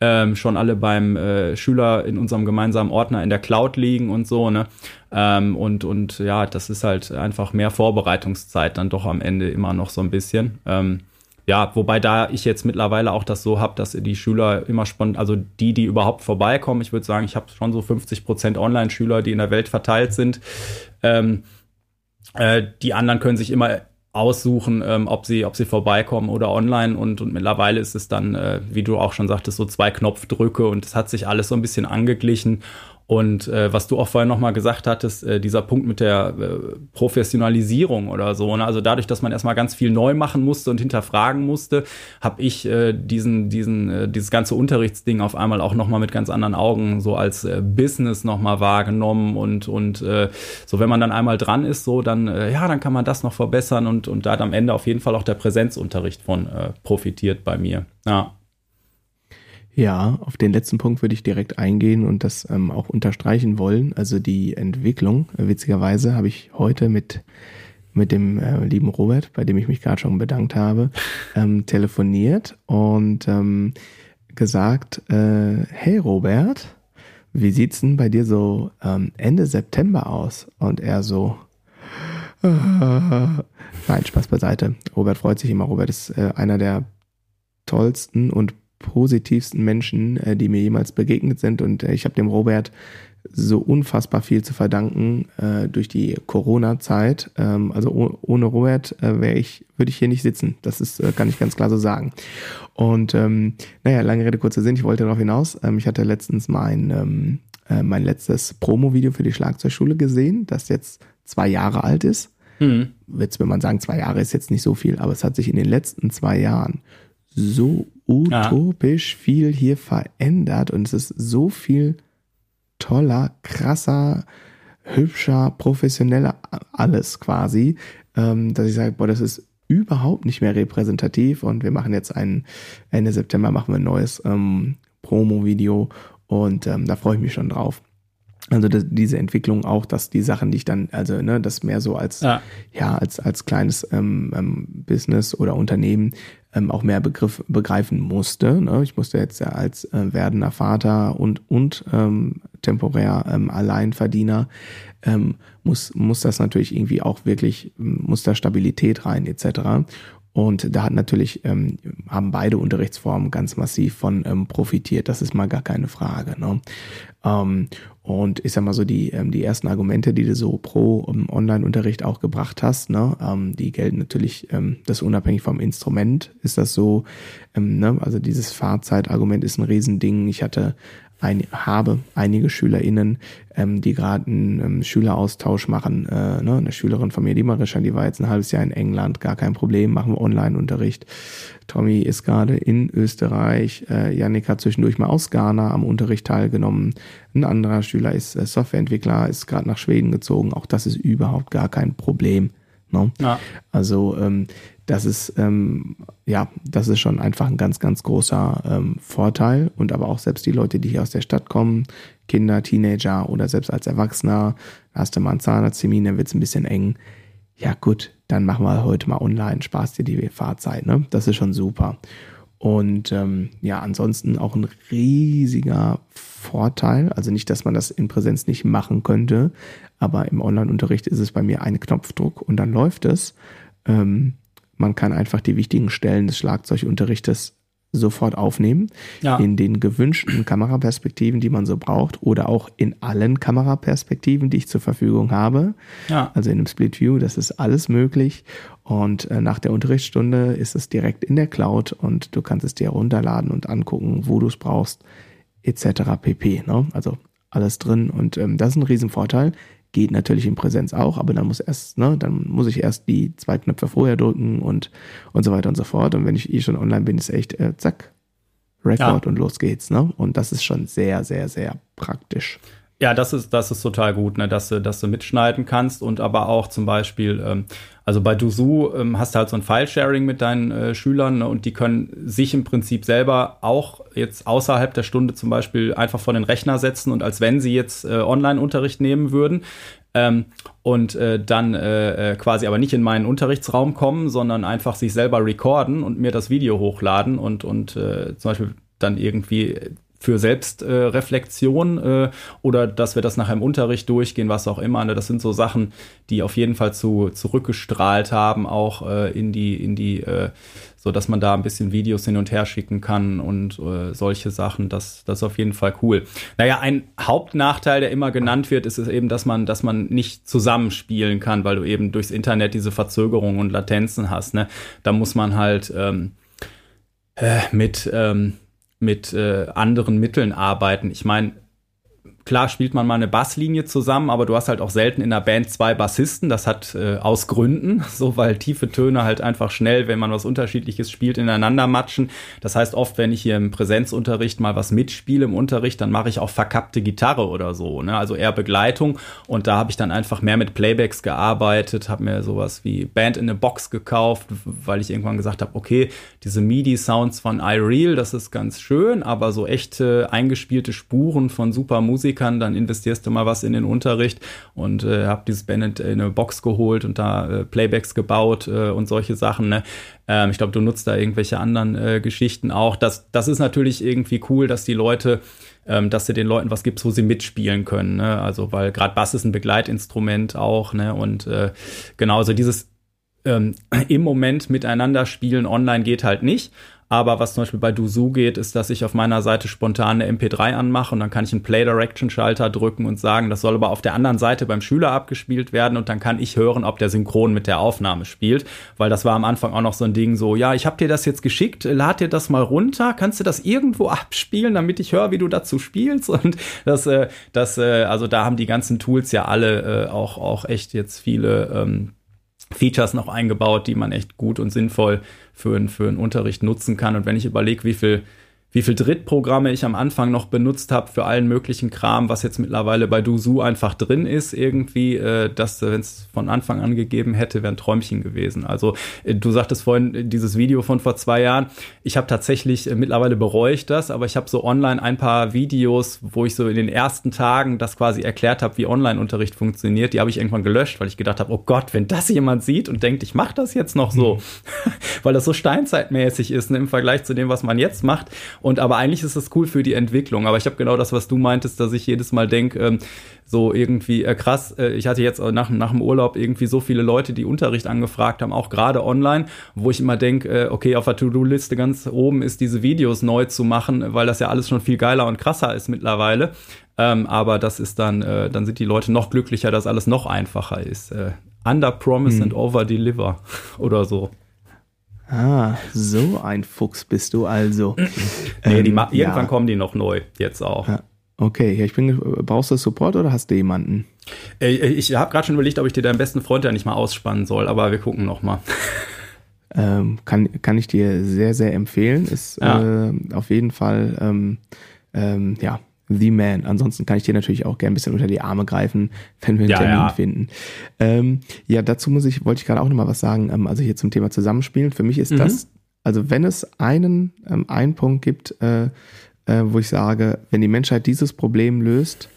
ähm, schon alle beim äh, Schüler in unserem gemeinsamen Ordner in der Cloud liegen und so, ne? Ähm, und, und ja, das ist halt einfach mehr Vorbereitungszeit dann doch am Ende immer noch so ein bisschen. Ähm, ja, wobei da ich jetzt mittlerweile auch das so habe, dass die Schüler immer spontan, also die, die überhaupt vorbeikommen, ich würde sagen, ich habe schon so 50 Prozent Online-Schüler, die in der Welt verteilt sind. Ähm, äh, die anderen können sich immer aussuchen, ähm, ob sie, ob sie vorbeikommen oder online und, und mittlerweile ist es dann, äh, wie du auch schon sagtest, so zwei Knopfdrücke und es hat sich alles so ein bisschen angeglichen und äh, was du auch vorher nochmal gesagt hattest, äh, dieser Punkt mit der äh, Professionalisierung oder so. Ne? Also dadurch, dass man erstmal ganz viel neu machen musste und hinterfragen musste, habe ich äh, diesen, diesen, äh, dieses ganze Unterrichtsding auf einmal auch nochmal mit ganz anderen Augen so als äh, Business nochmal wahrgenommen und, und äh, so, wenn man dann einmal dran ist, so, dann, äh, ja, dann kann man das noch verbessern und, und da hat am Ende auf jeden Fall auch der Präsenzunterricht von äh, profitiert bei mir. Ja.
Ja, auf den letzten Punkt würde ich direkt eingehen und das ähm, auch unterstreichen wollen. Also die Entwicklung, witzigerweise habe ich heute mit, mit dem äh, lieben Robert, bei dem ich mich gerade schon bedankt habe, ähm, telefoniert und ähm, gesagt, äh, hey Robert, wie sieht's denn bei dir so ähm, Ende September aus? Und er so, nein, Spaß beiseite. Robert freut sich immer. Robert ist äh, einer der tollsten und positivsten Menschen, äh, die mir jemals begegnet sind. Und äh, ich habe dem Robert so unfassbar viel zu verdanken äh, durch die Corona-Zeit. Ähm, also oh, ohne Robert äh, wäre ich, würde ich hier nicht sitzen. Das ist, äh, kann ich ganz klar so sagen. Und ähm, naja, lange Rede, kurzer Sinn, ich wollte darauf hinaus. Ähm, ich hatte letztens mein, ähm, äh, mein letztes Promo-Video für die Schlagzeugschule gesehen, das jetzt zwei Jahre alt ist. Mhm. Jetzt, wenn man sagen, zwei Jahre ist jetzt nicht so viel, aber es hat sich in den letzten zwei Jahren so utopisch ja. viel hier verändert und es ist so viel toller, krasser, hübscher, professioneller alles quasi, ähm, dass ich sage, boah, das ist überhaupt nicht mehr repräsentativ und wir machen jetzt ein Ende September machen wir ein neues ähm, Promo-Video und ähm, da freue ich mich schon drauf. Also das, diese Entwicklung auch, dass die Sachen, die ich dann, also ne, das mehr so als ja, ja als als kleines ähm, ähm, Business oder Unternehmen ähm, auch mehr Begriff begreifen musste. Ne? Ich musste jetzt ja als äh, werdender Vater und und ähm, temporär ähm, Alleinverdiener ähm, muss muss das natürlich irgendwie auch wirklich muss da Stabilität rein etc. Und da hat natürlich, ähm, haben beide Unterrichtsformen ganz massiv von ähm, profitiert. Das ist mal gar keine Frage. Ne? Ähm, und ich sag mal so, die, ähm, die ersten Argumente, die du so pro ähm, Online-Unterricht auch gebracht hast, ne, ähm, die gelten natürlich, ähm, das unabhängig vom Instrument ist das so, ähm, ne, also dieses Fahrzeitargument ist ein Riesending. Ich hatte ein, habe einige SchülerInnen, ähm, die gerade einen ähm, Schüleraustausch machen. Äh, ne? Eine Schülerin von mir, die Marisha, die war jetzt ein halbes Jahr in England, gar kein Problem, machen wir Online-Unterricht. Tommy ist gerade in Österreich. Äh, Yannick hat zwischendurch mal aus Ghana am Unterricht teilgenommen. Ein anderer Schüler ist äh, Softwareentwickler, ist gerade nach Schweden gezogen. Auch das ist überhaupt gar kein Problem. Ne? Ja. Also ähm, das ist ähm, ja, das ist schon einfach ein ganz, ganz großer ähm, Vorteil. Und aber auch selbst die Leute, die hier aus der Stadt kommen, Kinder, Teenager oder selbst als Erwachsener, hast du mal einen Zahnarzttermin, dann wird es ein bisschen eng. Ja gut, dann machen wir heute mal online, sparst dir die Fahrzeit, ne? Das ist schon super. Und ähm, ja, ansonsten auch ein riesiger Vorteil. Also nicht, dass man das in Präsenz nicht machen könnte, aber im Online-Unterricht ist es bei mir ein Knopfdruck und dann läuft es. Ähm, man kann einfach die wichtigen Stellen des Schlagzeugunterrichtes sofort aufnehmen, ja. in den gewünschten Kameraperspektiven, die man so braucht, oder auch in allen Kameraperspektiven, die ich zur Verfügung habe. Ja. Also in einem Split View, das ist alles möglich. Und äh, nach der Unterrichtsstunde ist es direkt in der Cloud und du kannst es dir runterladen und angucken, wo du es brauchst, etc. pp. Ne? Also alles drin und ähm, das ist ein Riesenvorteil. Geht natürlich in Präsenz auch, aber dann muss erst, ne, dann muss ich erst die zwei Knöpfe vorher drücken und, und so weiter und so fort. Und wenn ich eh schon online bin, ist echt, äh, zack, Record ja. und los geht's, ne? Und das ist schon sehr, sehr, sehr praktisch.
Ja, das ist, das ist total gut, ne, dass du, dass du mitschneiden kannst und aber auch zum Beispiel, ähm, also bei Duzu ähm, hast du halt so ein File-Sharing mit deinen äh, Schülern ne, und die können sich im Prinzip selber auch jetzt außerhalb der Stunde zum Beispiel einfach vor den Rechner setzen und als wenn sie jetzt äh, Online-Unterricht nehmen würden, ähm, und äh, dann äh, äh, quasi aber nicht in meinen Unterrichtsraum kommen, sondern einfach sich selber recorden und mir das Video hochladen und, und äh, zum Beispiel dann irgendwie für Selbstreflexion äh, äh, oder dass wir das nachher im Unterricht durchgehen, was auch immer. Ne? Das sind so Sachen, die auf jeden Fall zu, zurückgestrahlt haben, auch äh, in die, in die, äh, so dass man da ein bisschen Videos hin und her schicken kann und äh, solche Sachen. Das, das ist auf jeden Fall cool. Naja, ein Hauptnachteil, der immer genannt wird, ist es eben, dass man, dass man nicht zusammenspielen kann, weil du eben durchs Internet diese Verzögerungen und Latenzen hast. Ne? Da muss man halt ähm, äh, mit ähm, mit äh, anderen Mitteln arbeiten. Ich meine, klar spielt man mal eine Basslinie zusammen, aber du hast halt auch selten in der Band zwei Bassisten. Das hat äh, aus Gründen, so weil tiefe Töne halt einfach schnell, wenn man was Unterschiedliches spielt, ineinander matschen. Das heißt oft, wenn ich hier im Präsenzunterricht mal was mitspiele im Unterricht, dann mache ich auch verkappte Gitarre oder so. Ne? Also eher Begleitung. Und da habe ich dann einfach mehr mit Playbacks gearbeitet, habe mir sowas wie Band in a Box gekauft, weil ich irgendwann gesagt habe, okay, diese MIDI-Sounds von iReal, das ist ganz schön, aber so echte eingespielte Spuren von super Musikern kann, dann investierst du mal was in den Unterricht und äh, habe dieses Bennett in eine Box geholt und da äh, Playbacks gebaut äh, und solche Sachen. Ne? Ähm, ich glaube, du nutzt da irgendwelche anderen äh, Geschichten auch. Das, das ist natürlich irgendwie cool, dass die Leute ähm, dass du den Leuten was gibst, wo sie mitspielen können. Ne? Also, weil gerade Bass ist ein Begleitinstrument auch, ne? Und äh, genauso dieses ähm, im Moment miteinander spielen online geht halt nicht. Aber was zum Beispiel bei Duzu geht, ist, dass ich auf meiner Seite spontan eine MP3 anmache und dann kann ich einen Play Direction Schalter drücken und sagen, das soll aber auf der anderen Seite beim Schüler abgespielt werden und dann kann ich hören, ob der synchron mit der Aufnahme spielt, weil das war am Anfang auch noch so ein Ding so, ja, ich habe dir das jetzt geschickt, lad dir das mal runter, kannst du das irgendwo abspielen, damit ich höre, wie du dazu spielst? Und das, äh, das, äh, also da haben die ganzen Tools ja alle äh, auch auch echt jetzt viele ähm, Features noch eingebaut, die man echt gut und sinnvoll für, für einen Unterricht nutzen kann. Und wenn ich überlege, wie viel wie viel Drittprogramme ich am Anfang noch benutzt habe für allen möglichen Kram, was jetzt mittlerweile bei Duzu einfach drin ist irgendwie. Äh, das, wenn es von Anfang an gegeben hätte, wäre ein Träumchen gewesen. Also äh, du sagtest vorhin äh, dieses Video von vor zwei Jahren. Ich habe tatsächlich äh, mittlerweile bereue ich das, aber ich habe so online ein paar Videos, wo ich so in den ersten Tagen das quasi erklärt habe, wie Online-Unterricht funktioniert. Die habe ich irgendwann gelöscht, weil ich gedacht habe, oh Gott, wenn das jemand sieht und denkt, ich mache das jetzt noch so, mhm. weil das so steinzeitmäßig ist ne, im Vergleich zu dem, was man jetzt macht. Und aber eigentlich ist das cool für die Entwicklung. Aber ich habe genau das, was du meintest, dass ich jedes Mal denke, ähm, so irgendwie äh, krass, äh, ich hatte jetzt nach, nach dem Urlaub irgendwie so viele Leute, die Unterricht angefragt haben, auch gerade online, wo ich immer denke, äh, okay, auf der To-Do-Liste ganz oben ist diese Videos neu zu machen, weil das ja alles schon viel geiler und krasser ist mittlerweile. Ähm, aber das ist dann, äh, dann sind die Leute noch glücklicher, dass alles noch einfacher ist. Äh, under promise hm. and over deliver oder so.
Ah, so ein Fuchs bist du also.
nee, die ähm, irgendwann ja. kommen die noch neu, jetzt auch.
Ja. Okay, ich bin, brauchst du Support oder hast du jemanden?
Äh, ich habe gerade schon überlegt, ob ich dir deinen besten Freund ja nicht mal ausspannen soll, aber wir gucken noch mal.
Ähm, kann, kann ich dir sehr, sehr empfehlen. Ist ja. äh, auf jeden Fall, ähm, ähm, ja, The Man. Ansonsten kann ich dir natürlich auch gerne ein bisschen unter die Arme greifen, wenn wir einen ja, Termin ja. finden. Ähm, ja, dazu muss ich, wollte ich gerade auch nochmal was sagen, ähm, also hier zum Thema Zusammenspielen. Für mich ist mhm. das, also wenn es einen, ähm, einen Punkt gibt, äh, äh, wo ich sage, wenn die Menschheit dieses Problem löst,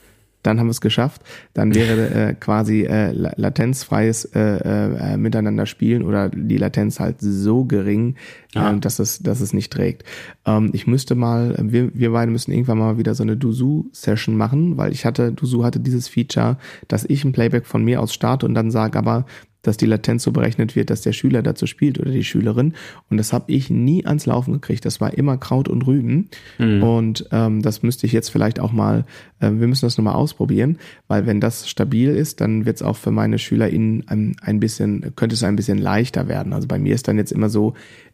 dann haben wir es geschafft. Dann wäre äh, quasi äh, latenzfreies äh, äh, Miteinander spielen oder die Latenz halt so gering, ja. äh, dass es dass es nicht trägt. Ähm, ich müsste mal, wir, wir beide müssen irgendwann mal wieder so eine Duzu-Session machen, weil ich hatte, Duzu hatte dieses Feature, dass ich ein Playback von mir aus starte und dann sage, aber dass die Latenz so berechnet wird, dass der Schüler dazu spielt oder die Schülerin. Und das habe ich nie ans Laufen gekriegt. Das war immer Kraut und Rüben. Mhm. Und ähm, das müsste ich jetzt vielleicht auch mal, äh, wir müssen das nochmal ausprobieren, weil wenn das stabil ist, dann wird es auch für meine SchülerInnen ein, ein bisschen, könnte es ein bisschen leichter werden. Also bei mir ist dann jetzt immer so,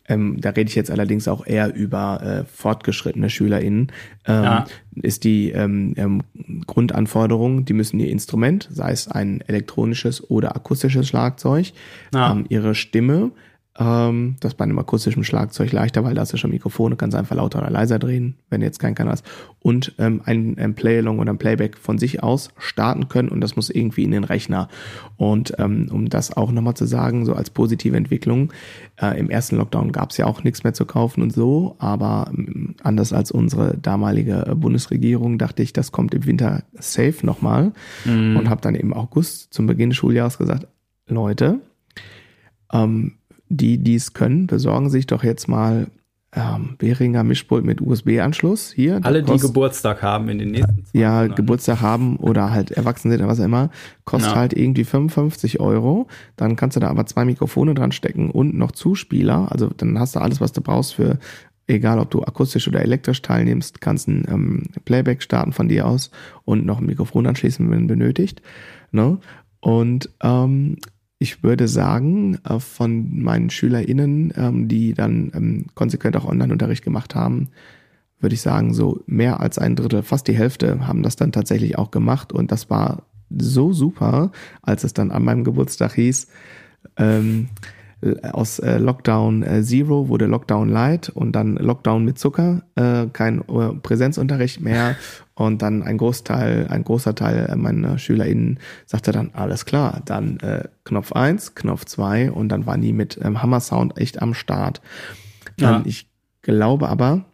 ähm, da rede ich jetzt allerdings auch eher über äh, fortgeschrittene SchülerInnen, ähm, ja. ist die ähm, ähm, Grundanforderung, die müssen ihr Instrument, sei es ein elektronisches oder akustisches Schlagzeug, ja. ähm, ihre Stimme ähm, das bei einem akustischen Schlagzeug leichter, weil da hast du schon Mikrofone, kannst einfach lauter oder leiser drehen, wenn du jetzt keinen Kanal hast. Und ähm, ein, ein Playalong oder ein Playback von sich aus starten können und das muss irgendwie in den Rechner. Und ähm, um das auch nochmal zu sagen, so als positive Entwicklung, äh, im ersten Lockdown gab es ja auch nichts mehr zu kaufen und so, aber ähm, anders als unsere damalige äh, Bundesregierung dachte ich, das kommt im Winter safe nochmal mhm. und habe dann im August zum Beginn des Schuljahres gesagt, Leute, ähm, die dies können, besorgen sich doch jetzt mal ähm, Behringer Mischpult mit USB-Anschluss hier.
Alle, die Geburtstag haben in den nächsten
zwei Ja, Monaten. Geburtstag haben oder halt erwachsen sind oder was immer, kostet ja. halt irgendwie 55 Euro. Dann kannst du da aber zwei Mikrofone dran stecken und noch Zuspieler. Also dann hast du alles, was du brauchst für, egal ob du akustisch oder elektrisch teilnimmst, kannst ein ähm, Playback starten von dir aus und noch ein Mikrofon anschließen, wenn benötigt. Ne? Und ähm, ich würde sagen, äh, von meinen SchülerInnen, ähm, die dann ähm, konsequent auch Online-Unterricht gemacht haben, würde ich sagen, so mehr als ein Drittel, fast die Hälfte haben das dann tatsächlich auch gemacht. Und das war so super, als es dann an meinem Geburtstag hieß, ähm, aus äh, Lockdown äh, Zero wurde Lockdown Light und dann Lockdown mit Zucker, äh, kein äh, Präsenzunterricht mehr und dann ein Großteil, ein großer Teil meiner SchülerInnen sagte dann, alles klar, dann äh, Knopf eins, Knopf zwei und dann waren die mit ähm, Hammer Sound echt am Start. Ja. Ähm, ich glaube aber,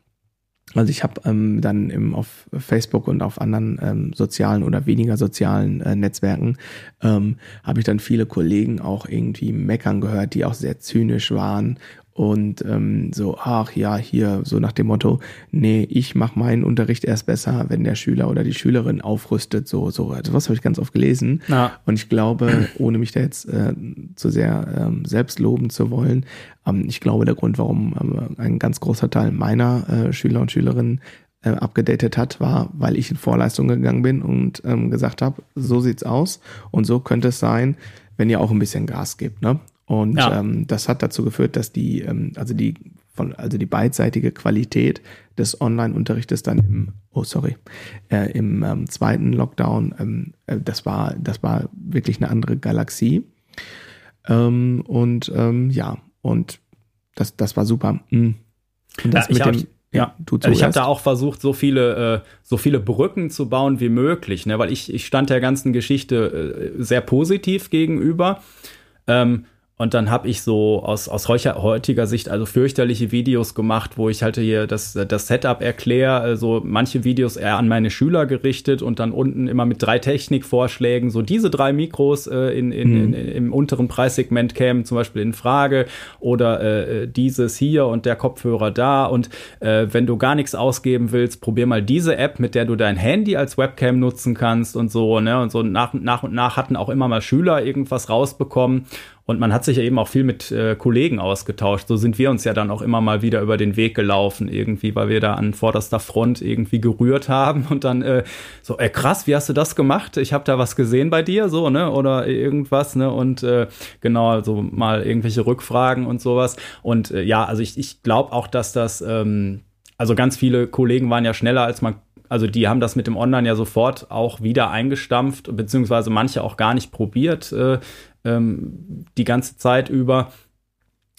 also ich habe ähm, dann im, auf Facebook und auf anderen ähm, sozialen oder weniger sozialen äh, Netzwerken ähm, habe ich dann viele Kollegen auch irgendwie meckern gehört, die auch sehr zynisch waren und ähm, so, ach ja, hier so nach dem Motto, nee, ich mache meinen Unterricht erst besser, wenn der Schüler oder die Schülerin aufrüstet, so, so. Also was habe ich ganz oft gelesen. Ja. Und ich glaube, ohne mich da jetzt äh, zu sehr ähm, selbst loben zu wollen, ähm, ich glaube, der Grund, warum ähm, ein ganz großer Teil meiner äh, Schüler und Schülerinnen äh, abgedatet hat, war, weil ich in Vorleistung gegangen bin und ähm, gesagt habe, so sieht's aus und so könnte es sein, wenn ihr auch ein bisschen Gas gebt, ne? Und ja. ähm, das hat dazu geführt, dass die, ähm, also die von, also die beidseitige Qualität des Online-Unterrichtes dann im, oh sorry, äh, im ähm, zweiten Lockdown, ähm, äh, das war, das war wirklich eine andere Galaxie. Ähm, und ähm, ja, und das, das war super. Mhm.
Und das ja, mit dem, Ja, also ich habe da auch versucht, so viele, äh, so viele Brücken zu bauen wie möglich, ne? weil ich, ich stand der ganzen Geschichte äh, sehr positiv gegenüber. Ähm, und dann habe ich so aus, aus heutiger Sicht also fürchterliche Videos gemacht, wo ich halt hier das, das Setup erkläre, also manche Videos eher an meine Schüler gerichtet und dann unten immer mit drei Technikvorschlägen, so diese drei Mikros äh, in, in, mhm. in, im unteren Preissegment kämen zum Beispiel in Frage oder äh, dieses hier und der Kopfhörer da. Und äh, wenn du gar nichts ausgeben willst, probier mal diese App, mit der du dein Handy als Webcam nutzen kannst und so, ne, und so nach, nach und nach hatten auch immer mal Schüler irgendwas rausbekommen und man hat sich ja eben auch viel mit äh, Kollegen ausgetauscht. So sind wir uns ja dann auch immer mal wieder über den Weg gelaufen, irgendwie, weil wir da an vorderster Front irgendwie gerührt haben und dann äh, so, ey, krass, wie hast du das gemacht? Ich habe da was gesehen bei dir, so, ne? Oder irgendwas, ne? Und äh, genau, also mal irgendwelche Rückfragen und sowas. Und äh, ja, also ich, ich glaube auch, dass das, ähm, also ganz viele Kollegen waren ja schneller, als man also die haben das mit dem Online ja sofort auch wieder eingestampft, beziehungsweise manche auch gar nicht probiert, äh, ähm, die ganze Zeit über.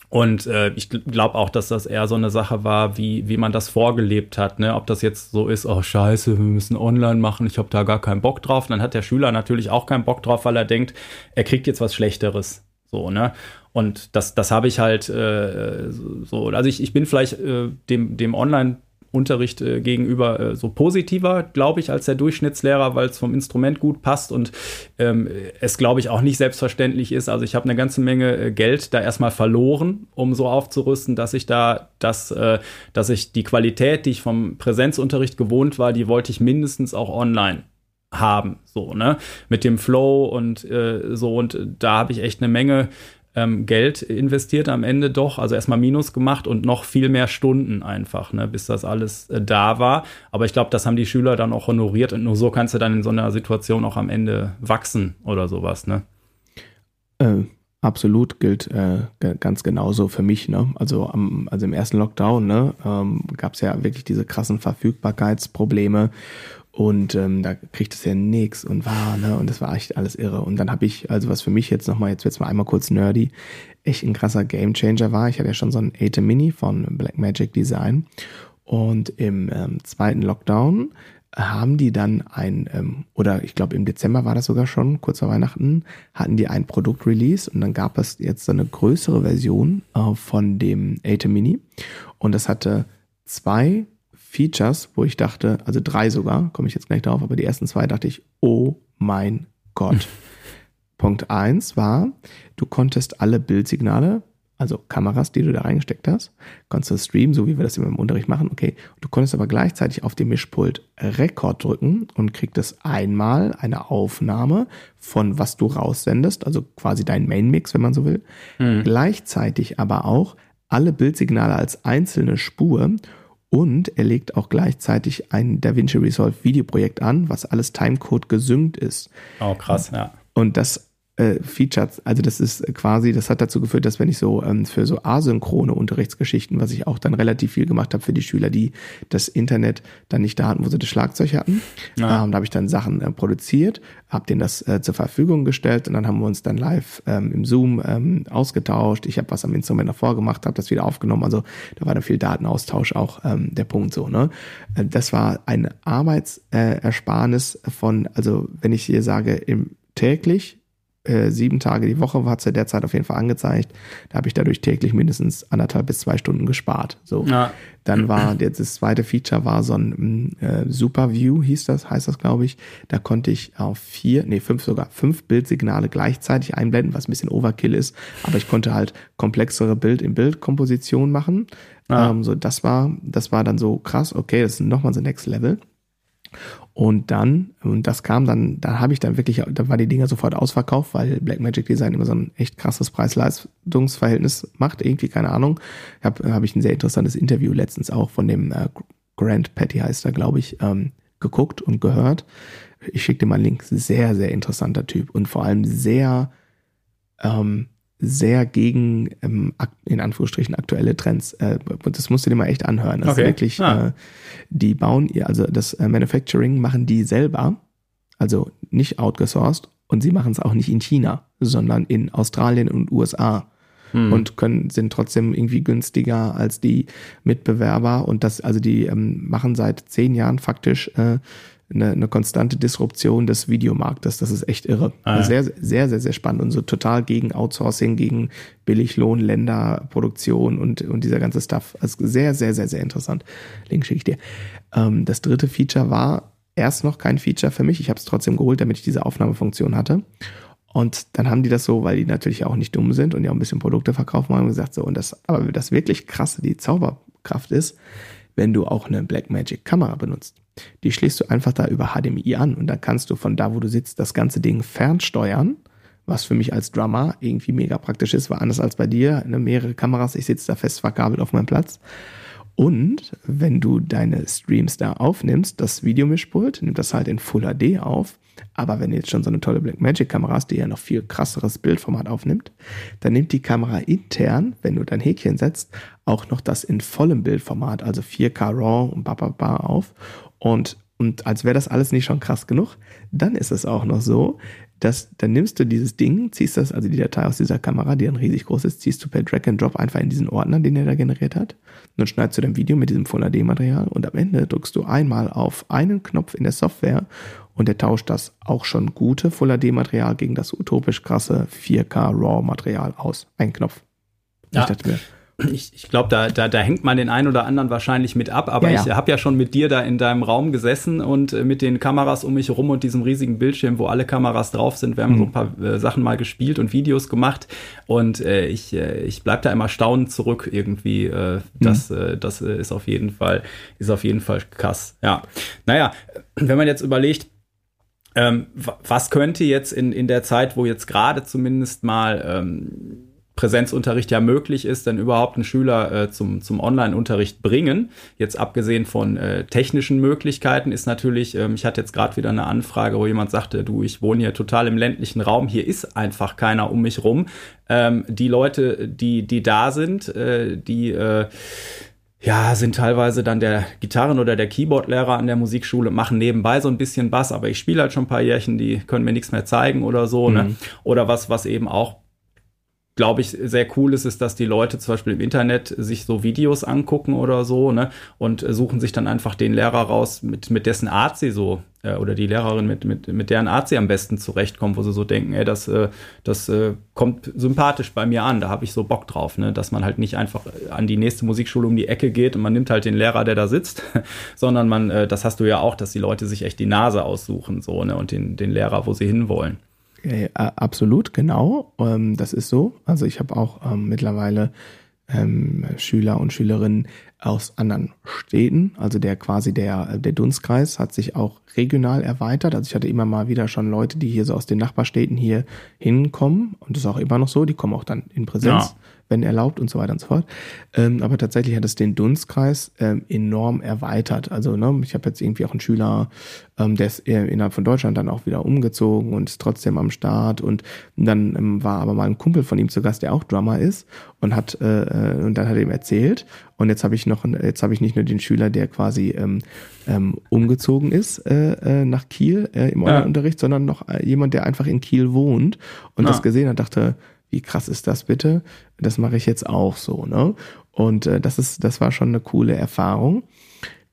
Und äh, ich glaube auch, dass das eher so eine Sache war, wie, wie man das vorgelebt hat. Ne? Ob das jetzt so ist, oh scheiße, wir müssen online machen, ich habe da gar keinen Bock drauf. dann hat der Schüler natürlich auch keinen Bock drauf, weil er denkt, er kriegt jetzt was Schlechteres. So, ne? Und das, das habe ich halt äh, so. Also ich, ich bin vielleicht äh, dem, dem Online- Unterricht äh, gegenüber äh, so positiver, glaube ich, als der Durchschnittslehrer, weil es vom Instrument gut passt und ähm, es, glaube ich, auch nicht selbstverständlich ist. Also ich habe eine ganze Menge äh, Geld da erstmal verloren, um so aufzurüsten, dass ich da das, äh, dass ich die Qualität, die ich vom Präsenzunterricht gewohnt war, die wollte ich mindestens auch online haben, so, ne? Mit dem Flow und äh, so. Und da habe ich echt eine Menge ähm, Geld investiert am Ende doch, also erstmal Minus gemacht und noch viel mehr Stunden einfach, ne, bis das alles äh, da war. Aber ich glaube, das haben die Schüler dann auch honoriert und nur so kannst du dann in so einer Situation auch am Ende wachsen oder sowas, ne?
Äh, absolut gilt äh, ganz genauso für mich, ne? Also am, also im ersten Lockdown, ne, ähm, gab es ja wirklich diese krassen Verfügbarkeitsprobleme und ähm, da kriegt es ja nix und war, ne? Und das war echt alles irre. Und dann habe ich, also was für mich jetzt nochmal, jetzt wird's mal einmal kurz nerdy, echt ein krasser Gamechanger war. Ich hatte ja schon so ein ATEM Mini von Blackmagic Design. Und im ähm, zweiten Lockdown haben die dann ein, ähm, oder ich glaube im Dezember war das sogar schon, kurz vor Weihnachten, hatten die ein Produkt-Release und dann gab es jetzt so eine größere Version äh, von dem ATEM Mini. Und das hatte zwei Features, wo ich dachte, also drei sogar, komme ich jetzt gleich drauf, aber die ersten zwei dachte ich, oh mein Gott. Punkt eins war, du konntest alle Bildsignale, also Kameras, die du da reingesteckt hast, konntest du streamen, so wie wir das immer im Unterricht machen, okay. Du konntest aber gleichzeitig auf dem Mischpult Rekord drücken und kriegtest einmal eine Aufnahme von was du raussendest, also quasi dein Main-Mix, wenn man so will. Mhm. Gleichzeitig aber auch alle Bildsignale als einzelne Spur und er legt auch gleichzeitig ein DaVinci Resolve Videoprojekt an, was alles Timecode gesynkt ist.
Oh, krass, ja.
Und das äh, Features, also das ist quasi, das hat dazu geführt, dass wenn ich so ähm, für so asynchrone Unterrichtsgeschichten, was ich auch dann relativ viel gemacht habe für die Schüler, die das Internet dann nicht da hatten, wo sie das Schlagzeug hatten, ja. ähm, da habe ich dann Sachen äh, produziert, habe denen das äh, zur Verfügung gestellt und dann haben wir uns dann live ähm, im Zoom ähm, ausgetauscht. Ich habe was am Instrument davor gemacht, habe das wieder aufgenommen. Also da war dann viel Datenaustausch auch ähm, der Punkt so. Ne, äh, das war eine Arbeitsersparnis von, also wenn ich hier sage im täglich äh, sieben Tage die Woche hat es ja derzeit auf jeden Fall angezeigt. Da habe ich dadurch täglich mindestens anderthalb bis zwei Stunden gespart. So. Ja. Dann war jetzt das zweite Feature war so ein äh, Super View, hieß das, heißt das, glaube ich. Da konnte ich auf vier, nee, fünf sogar, fünf Bildsignale gleichzeitig einblenden, was ein bisschen Overkill ist. Aber ich konnte halt komplexere Bild-in-Bild-Komposition machen. Ja. Ähm, so, das war, das war dann so krass, okay, das ist nochmal so Next Level. Und dann, und das kam dann, da habe ich dann wirklich, da war die Dinger sofort ausverkauft, weil Blackmagic Design immer so ein echt krasses Preis-Leistungsverhältnis macht, irgendwie, keine Ahnung. Habe hab ich ein sehr interessantes Interview letztens auch von dem äh, Grant Patty heißt er, glaube ich, ähm, geguckt und gehört. Ich schicke dir mal einen Link. Sehr, sehr interessanter Typ und vor allem sehr ähm, sehr gegen, ähm, in Anführungsstrichen, aktuelle Trends. Äh, das musst du dir mal echt anhören. Das okay. ist wirklich, ah. äh, die bauen ihr, also das äh, Manufacturing machen die selber, also nicht outgesourced und sie machen es auch nicht in China, sondern in Australien und USA. hm. und können, sind trotzdem irgendwie günstiger als die Mitbewerber. Und das, also die ähm, machen seit zehn Jahren faktisch äh, eine, eine konstante Disruption des Videomarktes. Das ist echt irre. Ah, ja. Sehr, sehr, sehr, sehr spannend und so total gegen Outsourcing, gegen Billiglohn, Länderproduktion und, und dieser ganze Stuff. Also sehr, sehr, sehr, sehr interessant. Link schicke ich dir. Ähm, das dritte Feature war erst noch kein Feature für mich. Ich habe es trotzdem geholt, damit ich diese Aufnahmefunktion hatte. Und dann haben die das so, weil die natürlich auch nicht dumm sind und ja auch ein bisschen Produkte verkaufen haben, gesagt so, und das, aber das wirklich krasse, die Zauberkraft ist, wenn du auch eine Blackmagic Kamera benutzt. Die schließt du einfach da über HDMI an und dann kannst du von da, wo du sitzt, das ganze Ding fernsteuern, was für mich als Drummer irgendwie mega praktisch ist, war anders als bei dir, ne, mehrere Kameras, ich sitze da fest verkabelt auf meinem Platz. Und wenn du deine Streams da aufnimmst, das Videomischpult nimmt das halt in Full HD auf. Aber wenn du jetzt schon so eine tolle Blackmagic Kamera hast, die ja noch viel krasseres Bildformat aufnimmt, dann nimmt die Kamera intern, wenn du dein Häkchen setzt, auch noch das in vollem Bildformat, also 4K RAW und bababa auf. Und, und als wäre das alles nicht schon krass genug, dann ist es auch noch so, dass dann nimmst du dieses Ding, ziehst das, also die Datei aus dieser Kamera, die dann riesig groß ist, ziehst du per Drag and Drop einfach in diesen Ordner, den er da generiert hat. Und dann schneidest du dein Video mit diesem Full HD Material und am Ende drückst du einmal auf einen Knopf in der Software und er tauscht das auch schon gute Full HD Material gegen das utopisch krasse 4K RAW Material aus. Ein Knopf.
Ja. Ich dachte mir, ich, ich glaube, da, da, da hängt man den einen oder anderen wahrscheinlich mit ab, aber ja, ja. ich habe ja schon mit dir da in deinem Raum gesessen und äh, mit den Kameras um mich herum und diesem riesigen Bildschirm, wo alle Kameras drauf sind. Wir haben mhm. so ein paar äh, Sachen mal gespielt und Videos gemacht und äh, ich, äh, ich bleib da immer staunend zurück irgendwie. Äh, das mhm. äh, das äh, ist auf jeden Fall, ist auf jeden Fall krass. Ja. Naja, wenn man jetzt überlegt, ähm, was könnte jetzt in, in der Zeit, wo jetzt gerade zumindest mal ähm, Präsenzunterricht ja möglich ist, denn überhaupt einen Schüler äh, zum, zum Online-Unterricht bringen. Jetzt abgesehen von äh, technischen Möglichkeiten ist natürlich, ähm, ich hatte jetzt gerade wieder eine Anfrage, wo jemand sagte, du, ich wohne hier total im ländlichen Raum, hier ist einfach keiner um mich rum. Ähm, die Leute, die, die da sind, äh, die äh, ja, sind teilweise dann der Gitarren- oder der Keyboard-Lehrer an der Musikschule, machen nebenbei so ein bisschen Bass, aber ich spiele halt schon ein paar Jährchen, die können mir nichts mehr zeigen oder so, ne? mhm. ne? Oder was, was eben auch glaube ich, sehr cool ist, ist, dass die Leute zum Beispiel im Internet sich so Videos angucken oder so, ne, und suchen sich dann einfach den Lehrer raus, mit, mit dessen Art sie so, äh, oder die Lehrerin, mit, mit, mit deren Art sie am besten zurechtkommen, wo sie so denken, ey, das, äh, das äh, kommt sympathisch bei mir an, da habe ich so Bock drauf, ne, dass man halt nicht einfach an die nächste Musikschule um die Ecke geht und man nimmt halt den Lehrer, der da sitzt, sondern man, äh, das hast du ja auch, dass die Leute sich echt die Nase aussuchen, so, ne, und den, den Lehrer, wo sie hinwollen.
Äh, absolut, genau. Ähm, das ist so. Also ich habe auch ähm, mittlerweile ähm, Schüler und Schülerinnen aus anderen Städten. Also der quasi der, der Dunstkreis hat sich auch regional erweitert. Also ich hatte immer mal wieder schon Leute, die hier so aus den Nachbarstädten hier hinkommen. Und das ist auch immer noch so. Die kommen auch dann in Präsenz. Ja wenn erlaubt und so weiter und so fort. Ähm, aber tatsächlich hat es den Dunstkreis ähm, enorm erweitert. Also ne, ich habe jetzt irgendwie auch einen Schüler, ähm, der ist innerhalb von Deutschland dann auch wieder umgezogen und ist trotzdem am Start. Und dann ähm, war aber mal ein Kumpel von ihm zu Gast, der auch Drummer ist und hat äh, äh und dann hat er ihm erzählt. Und jetzt habe ich noch, jetzt habe ich nicht nur den Schüler, der quasi ähm, ähm, umgezogen ist äh, äh, nach Kiel äh, im Online-Unterricht, sondern noch äh, jemand, der einfach in Kiel wohnt und ah. das gesehen hat, dachte, wie krass ist das bitte? Das mache ich jetzt auch so, ne? Und äh, das ist, das war schon eine coole Erfahrung.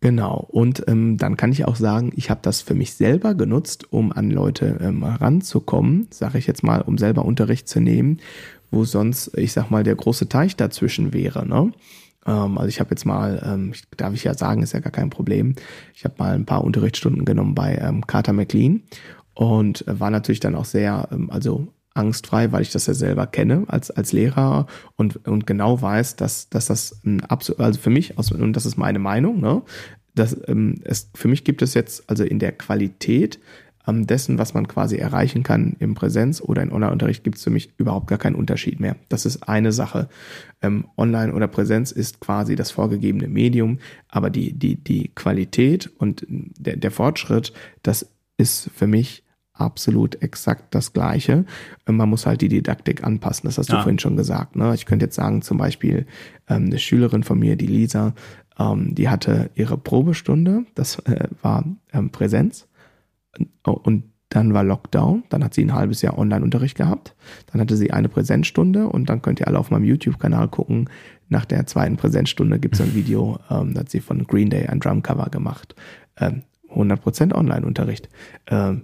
Genau. Und ähm, dann kann ich auch sagen, ich habe das für mich selber genutzt, um an Leute ähm, ranzukommen, sage ich jetzt mal, um selber Unterricht zu nehmen, wo sonst, ich sag mal, der große Teich dazwischen wäre. Ne? Ähm, also ich habe jetzt mal, ähm, darf ich ja sagen, ist ja gar kein Problem. Ich habe mal ein paar Unterrichtsstunden genommen bei ähm, Carter McLean und äh, war natürlich dann auch sehr, ähm, also angstfrei, weil ich das ja selber kenne als, als Lehrer und, und genau weiß, dass, dass das absolut, also für mich, und das ist meine Meinung, ne, dass, ähm, es, für mich gibt es jetzt also in der Qualität ähm, dessen, was man quasi erreichen kann im Präsenz oder in Online-Unterricht, gibt es für mich überhaupt gar keinen Unterschied mehr. Das ist eine Sache. Ähm, Online oder Präsenz ist quasi das vorgegebene Medium, aber die, die, die Qualität und der, der Fortschritt, das ist für mich absolut exakt das Gleiche. Man muss halt die Didaktik anpassen, das hast du ja. vorhin schon gesagt. Ne? Ich könnte jetzt sagen, zum Beispiel ähm, eine Schülerin von mir, die Lisa, ähm, die hatte ihre Probestunde, das äh, war ähm, Präsenz. Und dann war Lockdown, dann hat sie ein halbes Jahr Online-Unterricht gehabt, dann hatte sie eine Präsenzstunde und dann könnt ihr alle auf meinem YouTube-Kanal gucken. Nach der zweiten Präsenzstunde gibt es ein Video, ähm, da hat sie von Green Day ein Drumcover gemacht. Ähm, 100% Online-Unterricht. Ähm,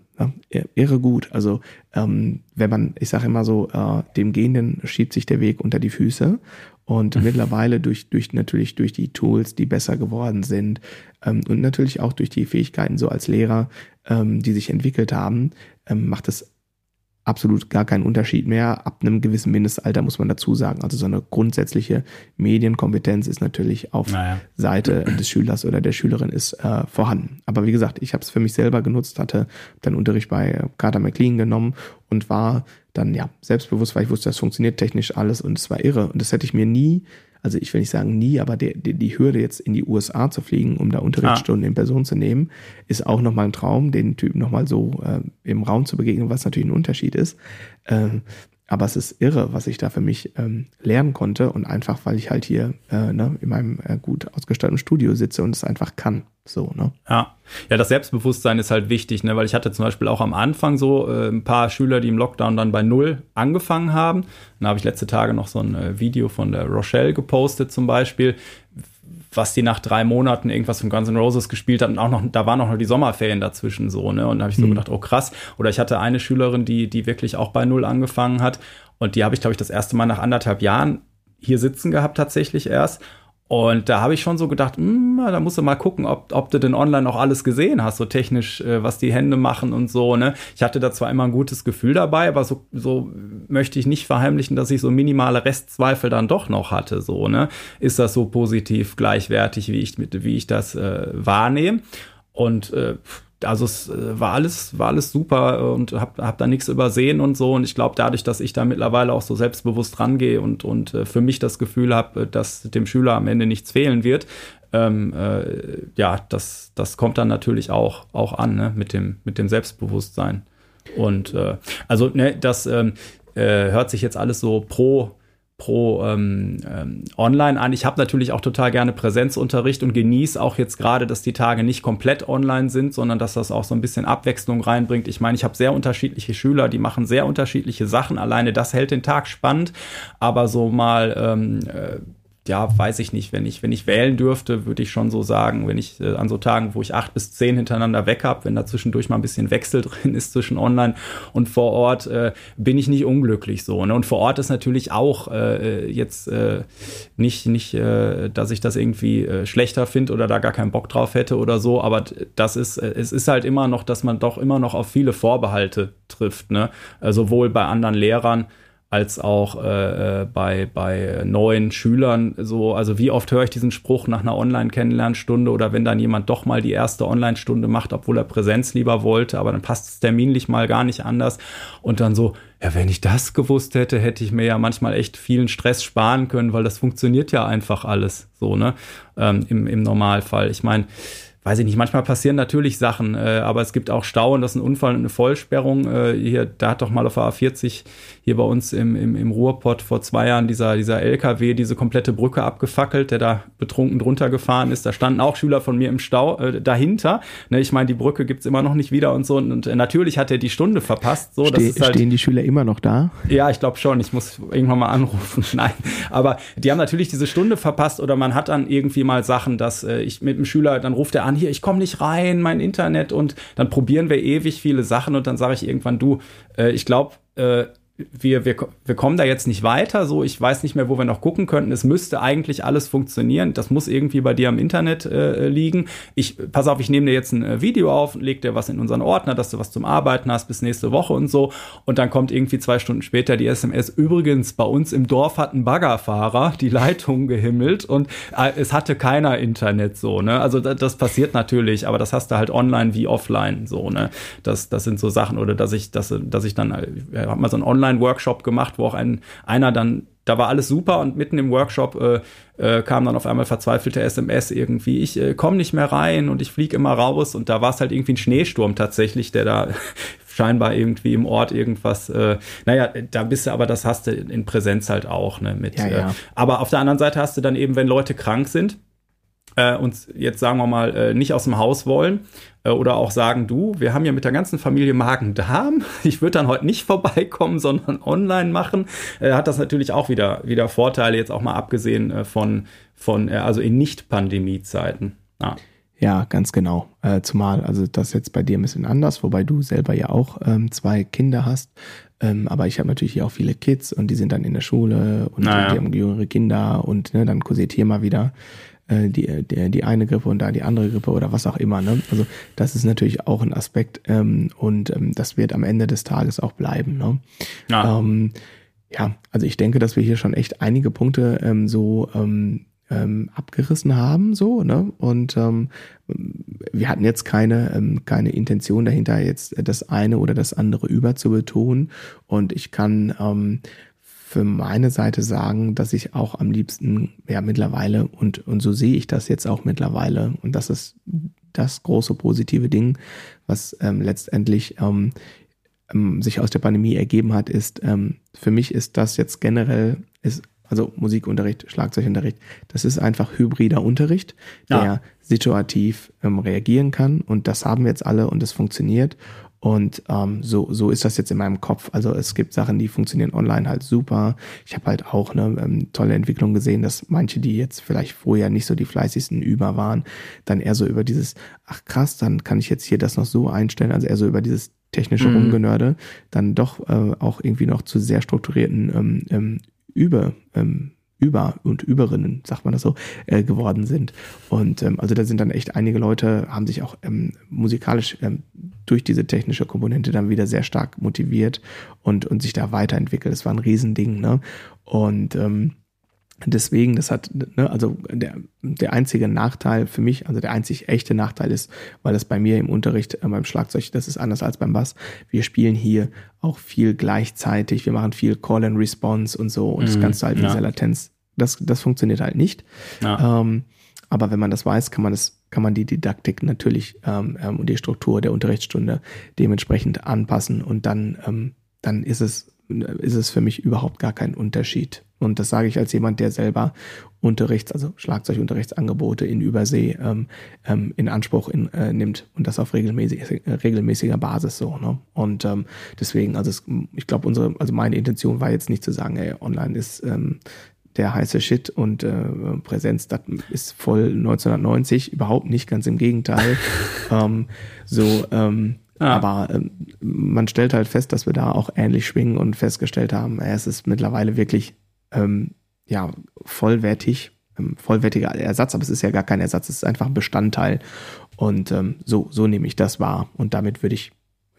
ja, irre gut. Also ähm, wenn man, ich sage immer so, äh, dem Gehenden schiebt sich der Weg unter die Füße und mittlerweile durch, durch natürlich durch die Tools, die besser geworden sind ähm, und natürlich auch durch die Fähigkeiten so als Lehrer, ähm, die sich entwickelt haben, ähm, macht es absolut gar keinen Unterschied mehr. Ab einem gewissen Mindestalter muss man dazu sagen. Also so eine grundsätzliche Medienkompetenz ist natürlich auf naja. Seite des Schülers oder der Schülerin ist äh, vorhanden. Aber wie gesagt, ich habe es für mich selber genutzt, hatte dann Unterricht bei Carter McLean genommen und war dann ja selbstbewusst, weil ich wusste, das funktioniert technisch alles und es war irre. Und das hätte ich mir nie also ich will nicht sagen nie, aber die, die, die Hürde jetzt in die USA zu fliegen, um da Unterrichtsstunden ah. in Person zu nehmen, ist auch nochmal ein Traum, den Typen nochmal so äh, im Raum zu begegnen, was natürlich ein Unterschied ist. Ähm, aber es ist irre, was ich da für mich ähm, lernen konnte und einfach, weil ich halt hier äh, ne, in meinem äh, gut ausgestatteten Studio sitze und es einfach kann. So, ne?
Ja. Ja, das Selbstbewusstsein ist halt wichtig, ne? weil ich hatte zum Beispiel auch am Anfang so äh, ein paar Schüler, die im Lockdown dann bei Null angefangen haben. Dann habe ich letzte Tage noch so ein äh, Video von der Rochelle gepostet zum Beispiel, was die nach drei Monaten irgendwas von Guns N' Roses gespielt hat und auch noch, da waren auch noch die Sommerferien dazwischen so, ne? Und da habe ich so mhm. gedacht, oh krass. Oder ich hatte eine Schülerin, die, die wirklich auch bei Null angefangen hat. Und die habe ich, glaube ich, das erste Mal nach anderthalb Jahren hier sitzen gehabt, tatsächlich erst. Und da habe ich schon so gedacht, mh, hm, da musst du mal gucken, ob, ob du denn online auch alles gesehen hast, so technisch, äh, was die Hände machen und so. Ne? Ich hatte da zwar immer ein gutes Gefühl dabei, aber so, so möchte ich nicht verheimlichen, dass ich so minimale Restzweifel dann doch noch hatte. So, ne? Ist das so positiv gleichwertig, wie ich, wie ich das äh, wahrnehme? Und äh, also es äh, war alles, war alles super und hab, hab da nichts übersehen und so. Und ich glaube, dadurch, dass ich da mittlerweile auch so selbstbewusst rangehe und, und äh, für mich das Gefühl habe, äh, dass dem Schüler am Ende nichts fehlen wird, ähm, äh, ja, das, das kommt dann natürlich auch, auch an, ne, mit dem, mit dem Selbstbewusstsein. Und äh, also, ne, das ähm, äh, hört sich jetzt alles so pro pro ähm, ähm, online an. Ich habe natürlich auch total gerne Präsenzunterricht und genieße auch jetzt gerade, dass die Tage nicht komplett online sind, sondern dass das auch so ein bisschen Abwechslung reinbringt. Ich meine, ich habe sehr unterschiedliche Schüler, die machen sehr unterschiedliche Sachen. Alleine das hält den Tag spannend, aber so mal ähm, äh, ja, weiß ich nicht, wenn ich, wenn ich wählen dürfte, würde ich schon so sagen, wenn ich äh, an so Tagen, wo ich acht bis zehn hintereinander weg habe, wenn da zwischendurch mal ein bisschen Wechsel drin ist zwischen online und vor Ort, äh, bin ich nicht unglücklich so. Ne? Und vor Ort ist natürlich auch äh, jetzt äh, nicht, nicht äh, dass ich das irgendwie äh, schlechter finde oder da gar keinen Bock drauf hätte oder so, aber das ist, äh, es ist halt immer noch, dass man doch immer noch auf viele Vorbehalte trifft, ne? Äh, sowohl bei anderen Lehrern, als auch äh, äh, bei, bei neuen Schülern so, also wie oft höre ich diesen Spruch nach einer Online-Kennenlernstunde oder wenn dann jemand doch mal die erste Online-Stunde macht, obwohl er Präsenz lieber wollte, aber dann passt es terminlich mal gar nicht anders. Und dann so, ja, wenn ich das gewusst hätte, hätte ich mir ja manchmal echt vielen Stress sparen können, weil das funktioniert ja einfach alles so, ne, ähm, im, im Normalfall. Ich meine, weiß ich nicht, manchmal passieren natürlich Sachen, äh, aber es gibt auch Stau und das ist ein Unfall und eine Vollsperrung. Äh, hier, da hat doch mal auf der A40 hier bei uns im, im, im Ruhrpott vor zwei Jahren dieser, dieser LKW diese komplette Brücke abgefackelt, der da betrunken drunter gefahren ist. Da standen auch Schüler von mir im Stau äh, dahinter. Ne, ich meine, die Brücke gibt's immer noch nicht wieder und so. Und, und äh, natürlich hat er die Stunde verpasst. So,
Ste das ist halt, stehen die Schüler immer noch da?
Ja, ich glaube schon. Ich muss irgendwann mal anrufen. Nein, aber die haben natürlich diese Stunde verpasst oder man hat dann irgendwie mal Sachen, dass äh, ich mit dem Schüler, dann ruft er an, hier, ich komme nicht rein, mein Internet und dann probieren wir ewig viele Sachen und dann sage ich irgendwann, du, äh, ich glaube, äh, wir, wir, wir kommen da jetzt nicht weiter. So, ich weiß nicht mehr, wo wir noch gucken könnten. Es müsste eigentlich alles funktionieren. Das muss irgendwie bei dir am Internet äh, liegen. Ich, pass auf, ich nehme dir jetzt ein äh, Video auf und leg dir was in unseren Ordner, dass du was zum Arbeiten hast bis nächste Woche und so. Und dann kommt irgendwie zwei Stunden später die SMS. Übrigens, bei uns im Dorf hat ein Baggerfahrer die Leitung gehimmelt und äh, es hatte keiner Internet so, ne? Also das, das passiert natürlich, aber das hast du halt online wie offline so, ne? Das, das sind so Sachen oder dass ich, dass, dass ich dann, äh, hab mal so ein Online Online-Workshop gemacht, wo auch ein, einer dann, da war alles super und mitten im Workshop äh, äh, kam dann auf einmal verzweifelte SMS irgendwie, ich äh, komme nicht mehr rein und ich fliege immer raus und da war es halt irgendwie ein Schneesturm tatsächlich, der da scheinbar irgendwie im Ort irgendwas, äh, naja, da bist du aber, das hast du in Präsenz halt auch, ne, mit,
ja, ja. Äh,
aber auf der anderen Seite hast du dann eben, wenn Leute krank sind, äh, uns jetzt sagen wir mal äh, nicht aus dem Haus wollen äh, oder auch sagen, du, wir haben ja mit der ganzen Familie Magen-Darm, ich würde dann heute nicht vorbeikommen, sondern online machen, äh, hat das natürlich auch wieder, wieder Vorteile, jetzt auch mal abgesehen äh, von, von äh, also in Nicht-Pandemie-Zeiten.
Ja. Ja, ganz genau. Äh, zumal, also das jetzt bei dir ein bisschen anders, wobei du selber ja auch ähm, zwei Kinder hast. Ähm, aber ich habe natürlich hier auch viele Kids und die sind dann in der Schule und naja. die haben jüngere Kinder und ne, dann kursiert hier mal wieder äh, die, die, die eine Grippe und da die andere Grippe oder was auch immer. Ne? Also das ist natürlich auch ein Aspekt ähm, und ähm, das wird am Ende des Tages auch bleiben. Ne? Ja. Ähm, ja, also ich denke, dass wir hier schon echt einige Punkte ähm, so ähm, ähm, abgerissen haben, so, ne? Und ähm, wir hatten jetzt keine, ähm, keine Intention dahinter, jetzt das eine oder das andere überzubetonen. Und ich kann ähm, für meine Seite sagen, dass ich auch am liebsten, ja, mittlerweile, und, und so sehe ich das jetzt auch mittlerweile, und das ist das große positive Ding, was ähm, letztendlich ähm, ähm, sich aus der Pandemie ergeben hat, ist, ähm, für mich ist das jetzt generell, ist also Musikunterricht, Schlagzeugunterricht, das ist einfach hybrider Unterricht, der ja. situativ ähm, reagieren kann. Und das haben wir jetzt alle und es funktioniert und ähm, so, so ist das jetzt in meinem Kopf. Also es gibt Sachen, die funktionieren online halt super. Ich habe halt auch eine ähm, tolle Entwicklung gesehen, dass manche, die jetzt vielleicht vorher nicht so die fleißigsten Über waren, dann eher so über dieses, ach krass, dann kann ich jetzt hier das noch so einstellen, also eher so über dieses technische mhm. Rumgenörde, dann doch äh, auch irgendwie noch zu sehr strukturierten ähm, ähm, über, ähm, über und Überrinnen, sagt man das so, äh, geworden sind. Und ähm, also da sind dann echt einige Leute, haben sich auch ähm, musikalisch ähm, durch diese technische Komponente dann wieder sehr stark motiviert und, und sich da weiterentwickelt. Das war ein Riesending, ne? Und ähm, Deswegen, das hat, ne, also der, der einzige Nachteil für mich, also der einzig echte Nachteil ist, weil das bei mir im Unterricht äh, beim Schlagzeug, das ist anders als beim Bass. Wir spielen hier auch viel gleichzeitig, wir machen viel Call and Response und so und mhm, das Ganze halt in ja. dieser Latenz. Das, das funktioniert halt nicht. Ja. Ähm, aber wenn man das weiß, kann man das, kann man die Didaktik natürlich ähm, ähm, und die Struktur der Unterrichtsstunde dementsprechend anpassen und dann, ähm, dann ist es, ist es für mich überhaupt gar kein Unterschied. Und das sage ich als jemand, der selber Unterrichts, also Schlagzeugunterrichtsangebote in Übersee ähm, ähm, in Anspruch in, äh, nimmt und das auf regelmäßig, äh, regelmäßiger Basis so. Ne? Und ähm, deswegen, also es, ich glaube, unsere, also meine Intention war jetzt nicht zu sagen, ey, online ist ähm, der heiße Shit und äh, Präsenz, das ist voll 1990, überhaupt nicht, ganz im Gegenteil. ähm, so, ähm, Ah. Aber ähm, man stellt halt fest, dass wir da auch ähnlich schwingen und festgestellt haben, äh, es ist mittlerweile wirklich ähm, ja, vollwertig, ähm, vollwertiger Ersatz, aber es ist ja gar kein Ersatz, es ist einfach ein Bestandteil. Und ähm, so, so nehme ich das wahr. Und damit würde ich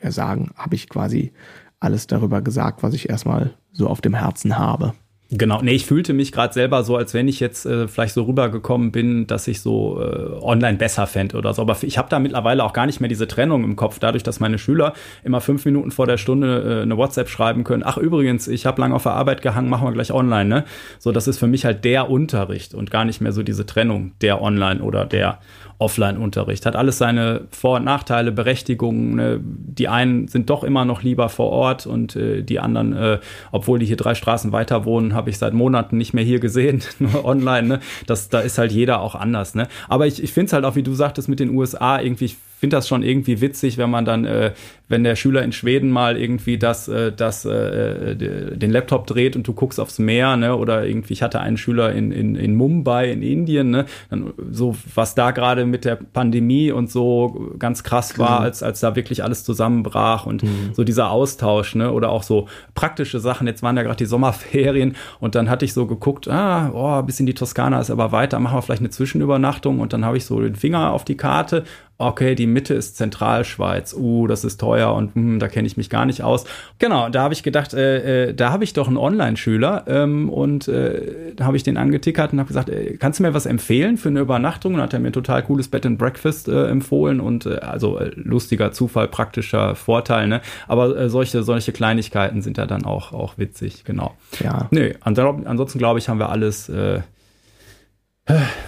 ja sagen, habe ich quasi alles darüber gesagt, was ich erstmal so auf dem Herzen habe.
Genau, nee, ich fühlte mich gerade selber so, als wenn ich jetzt äh, vielleicht so rübergekommen bin, dass ich so äh, online besser fände oder so. Aber ich habe da mittlerweile auch gar nicht mehr diese Trennung im Kopf, dadurch, dass meine Schüler immer fünf Minuten vor der Stunde äh, eine WhatsApp schreiben können. Ach übrigens, ich habe lange auf der Arbeit gehangen, machen wir gleich online. Ne? So, das ist für mich halt der Unterricht und gar nicht mehr so diese Trennung der Online oder der Offline-Unterricht. Hat alles seine Vor- und Nachteile, Berechtigungen. Ne? Die einen sind doch immer noch lieber vor Ort und äh, die anderen, äh, obwohl die hier drei Straßen weiter wohnen, habe ich seit Monaten nicht mehr hier gesehen, nur online. Ne? Das, da ist halt jeder auch anders. Ne? Aber ich, ich finde es halt auch, wie du sagtest, mit den USA irgendwie, ich finde das schon irgendwie witzig, wenn man dann, äh, wenn der Schüler in Schweden mal irgendwie das, äh, das, äh, den Laptop dreht und du guckst aufs Meer, ne? Oder irgendwie, ich hatte einen Schüler in, in, in Mumbai in Indien, ne? Dann so, was da gerade mit der Pandemie und so ganz krass war, genau. als, als da wirklich alles zusammenbrach und mhm. so dieser Austausch, ne? Oder auch so praktische Sachen. Jetzt waren ja gerade die Sommerferien und dann hatte ich so geguckt, ah, oh, bis in die Toskana ist aber weiter, machen wir vielleicht eine Zwischenübernachtung und dann habe ich so den Finger auf die Karte okay, die Mitte ist Zentralschweiz, uh, das ist teuer und hm, da kenne ich mich gar nicht aus. Genau, da habe ich gedacht, äh, äh, da habe ich doch einen Online-Schüler ähm, und äh, da habe ich den angetickert und habe gesagt, äh, kannst du mir was empfehlen für eine Übernachtung? Und hat er mir ein total cooles Bed and Breakfast äh, empfohlen und äh, also äh, lustiger Zufall, praktischer Vorteil, ne? Aber äh, solche, solche Kleinigkeiten sind da dann auch, auch witzig, genau. Ja. Nö, ansonsten glaube ich, haben wir alles, äh,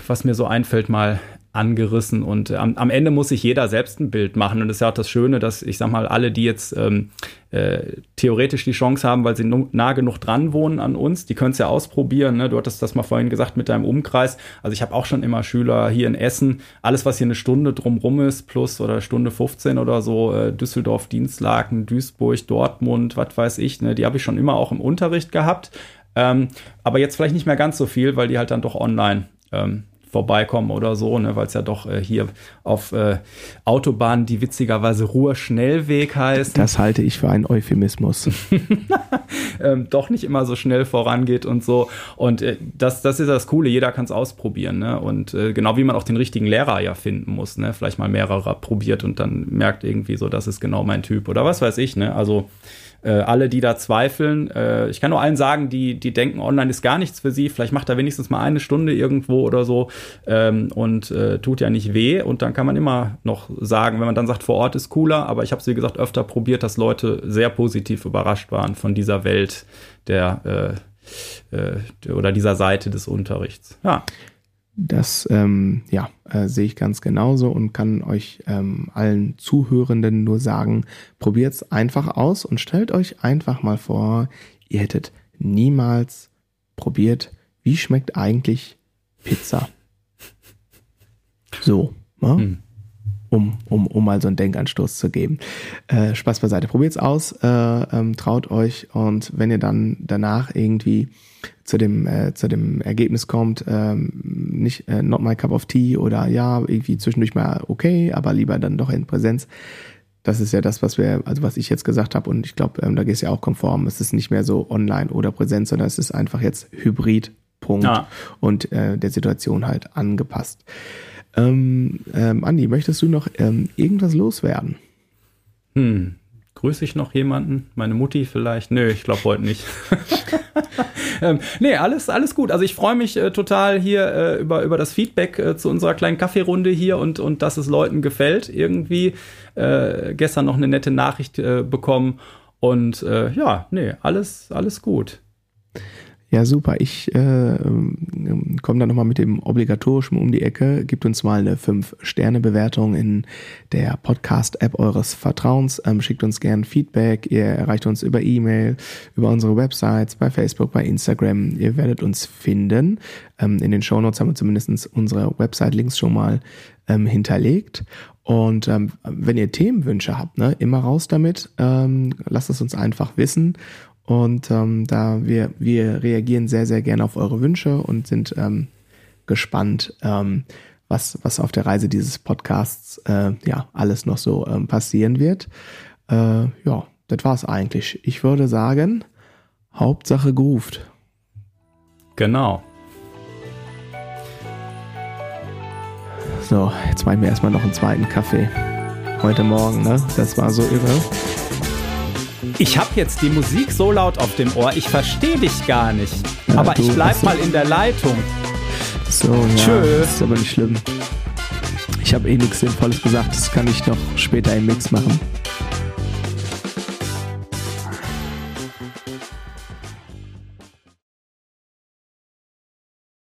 was mir so einfällt, mal angerissen und am, am, Ende muss sich jeder selbst ein Bild machen und das ist ja auch das Schöne, dass ich sag mal, alle, die jetzt ähm, äh, theoretisch die Chance haben, weil sie nah genug dran wohnen an uns, die können es ja ausprobieren. Ne? Du hattest das mal vorhin gesagt mit deinem Umkreis. Also ich habe auch schon immer Schüler hier in Essen, alles was hier eine Stunde drumrum ist, plus oder Stunde 15 oder so, äh, Düsseldorf, Dienstlaken, Duisburg, Dortmund, was weiß ich, ne? die habe ich schon immer auch im Unterricht gehabt. Ähm, aber jetzt vielleicht nicht mehr ganz so viel, weil die halt dann doch online ähm, vorbeikommen oder so, ne, weil es ja doch äh, hier auf äh, Autobahnen, die witzigerweise Ruhr-Schnellweg heißt.
Das halte ich für einen Euphemismus.
ähm, doch nicht immer so schnell vorangeht und so. Und äh, das, das ist das Coole, jeder kann es ausprobieren. Ne? Und äh, genau wie man auch den richtigen Lehrer ja finden muss, ne? Vielleicht mal mehrere probiert und dann merkt irgendwie so, das ist genau mein Typ oder was weiß ich, ne? Also äh, alle, die da zweifeln. Äh, ich kann nur allen sagen, die, die denken, online ist gar nichts für sie. Vielleicht macht er wenigstens mal eine Stunde irgendwo oder so ähm, und äh, tut ja nicht weh. Und dann kann man immer noch sagen, wenn man dann sagt, vor Ort ist cooler. Aber ich habe es, wie gesagt, öfter probiert, dass Leute sehr positiv überrascht waren von dieser Welt der äh, äh, oder dieser Seite des Unterrichts. Ja.
Das ähm, ja, äh, sehe ich ganz genauso und kann euch ähm, allen Zuhörenden nur sagen, probiert's einfach aus und stellt euch einfach mal vor, ihr hättet niemals probiert, wie schmeckt eigentlich Pizza. So, ne? Hm. Um, um, um mal so einen Denkanstoß zu geben. Äh, Spaß beiseite, probiert's aus, äh, ähm, traut euch und wenn ihr dann danach irgendwie zu dem, äh, zu dem Ergebnis kommt, ähm, nicht äh, not my cup of tea oder ja, irgendwie zwischendurch mal okay, aber lieber dann doch in Präsenz. Das ist ja das, was wir, also was ich jetzt gesagt habe und ich glaube, ähm, da gehst du ja auch konform. Es ist nicht mehr so online oder Präsenz, sondern es ist einfach jetzt Hybrid, Punkt ja. und äh, der Situation halt angepasst. Ähm, ähm, Andi, möchtest du noch ähm, irgendwas loswerden?
Hm, grüße ich noch jemanden? Meine Mutti vielleicht? Nö, ich glaube heute nicht. ähm, nee, alles, alles gut. Also ich freue mich äh, total hier äh, über, über das Feedback äh, zu unserer kleinen Kaffeerunde hier und, und dass es Leuten gefällt irgendwie. Äh, gestern noch eine nette Nachricht äh, bekommen. Und äh, ja, nee, alles, alles gut.
Ja, super. Ich äh, ähm, komme dann nochmal mit dem obligatorischen um die Ecke. Gibt uns mal eine 5-Sterne-Bewertung in der Podcast-App eures Vertrauens. Ähm, schickt uns gern Feedback. Ihr erreicht uns über E-Mail, über unsere Websites, bei Facebook, bei Instagram. Ihr werdet uns finden. Ähm, in den Shownotes haben wir zumindest unsere Website-Links schon mal ähm, hinterlegt. Und ähm, wenn ihr Themenwünsche habt, ne, immer raus damit. Ähm, lasst es uns einfach wissen. Und ähm, da wir, wir reagieren sehr, sehr gerne auf eure Wünsche und sind ähm, gespannt, ähm, was, was auf der Reise dieses Podcasts äh, ja alles noch so ähm, passieren wird. Äh, ja, das war's eigentlich. Ich würde sagen, Hauptsache grooved.
Genau.
So, jetzt machen wir erstmal noch einen zweiten Kaffee. Heute Morgen, ne? Das war so irre.
Ich habe jetzt die Musik so laut auf dem Ohr, ich verstehe dich gar nicht. Ja, aber ich bleib mal in der Leitung.
So, ja, Tschö. Das ist aber nicht schlimm. Ich habe eh nichts Sinnvolles gesagt, das kann ich noch später im Mix machen.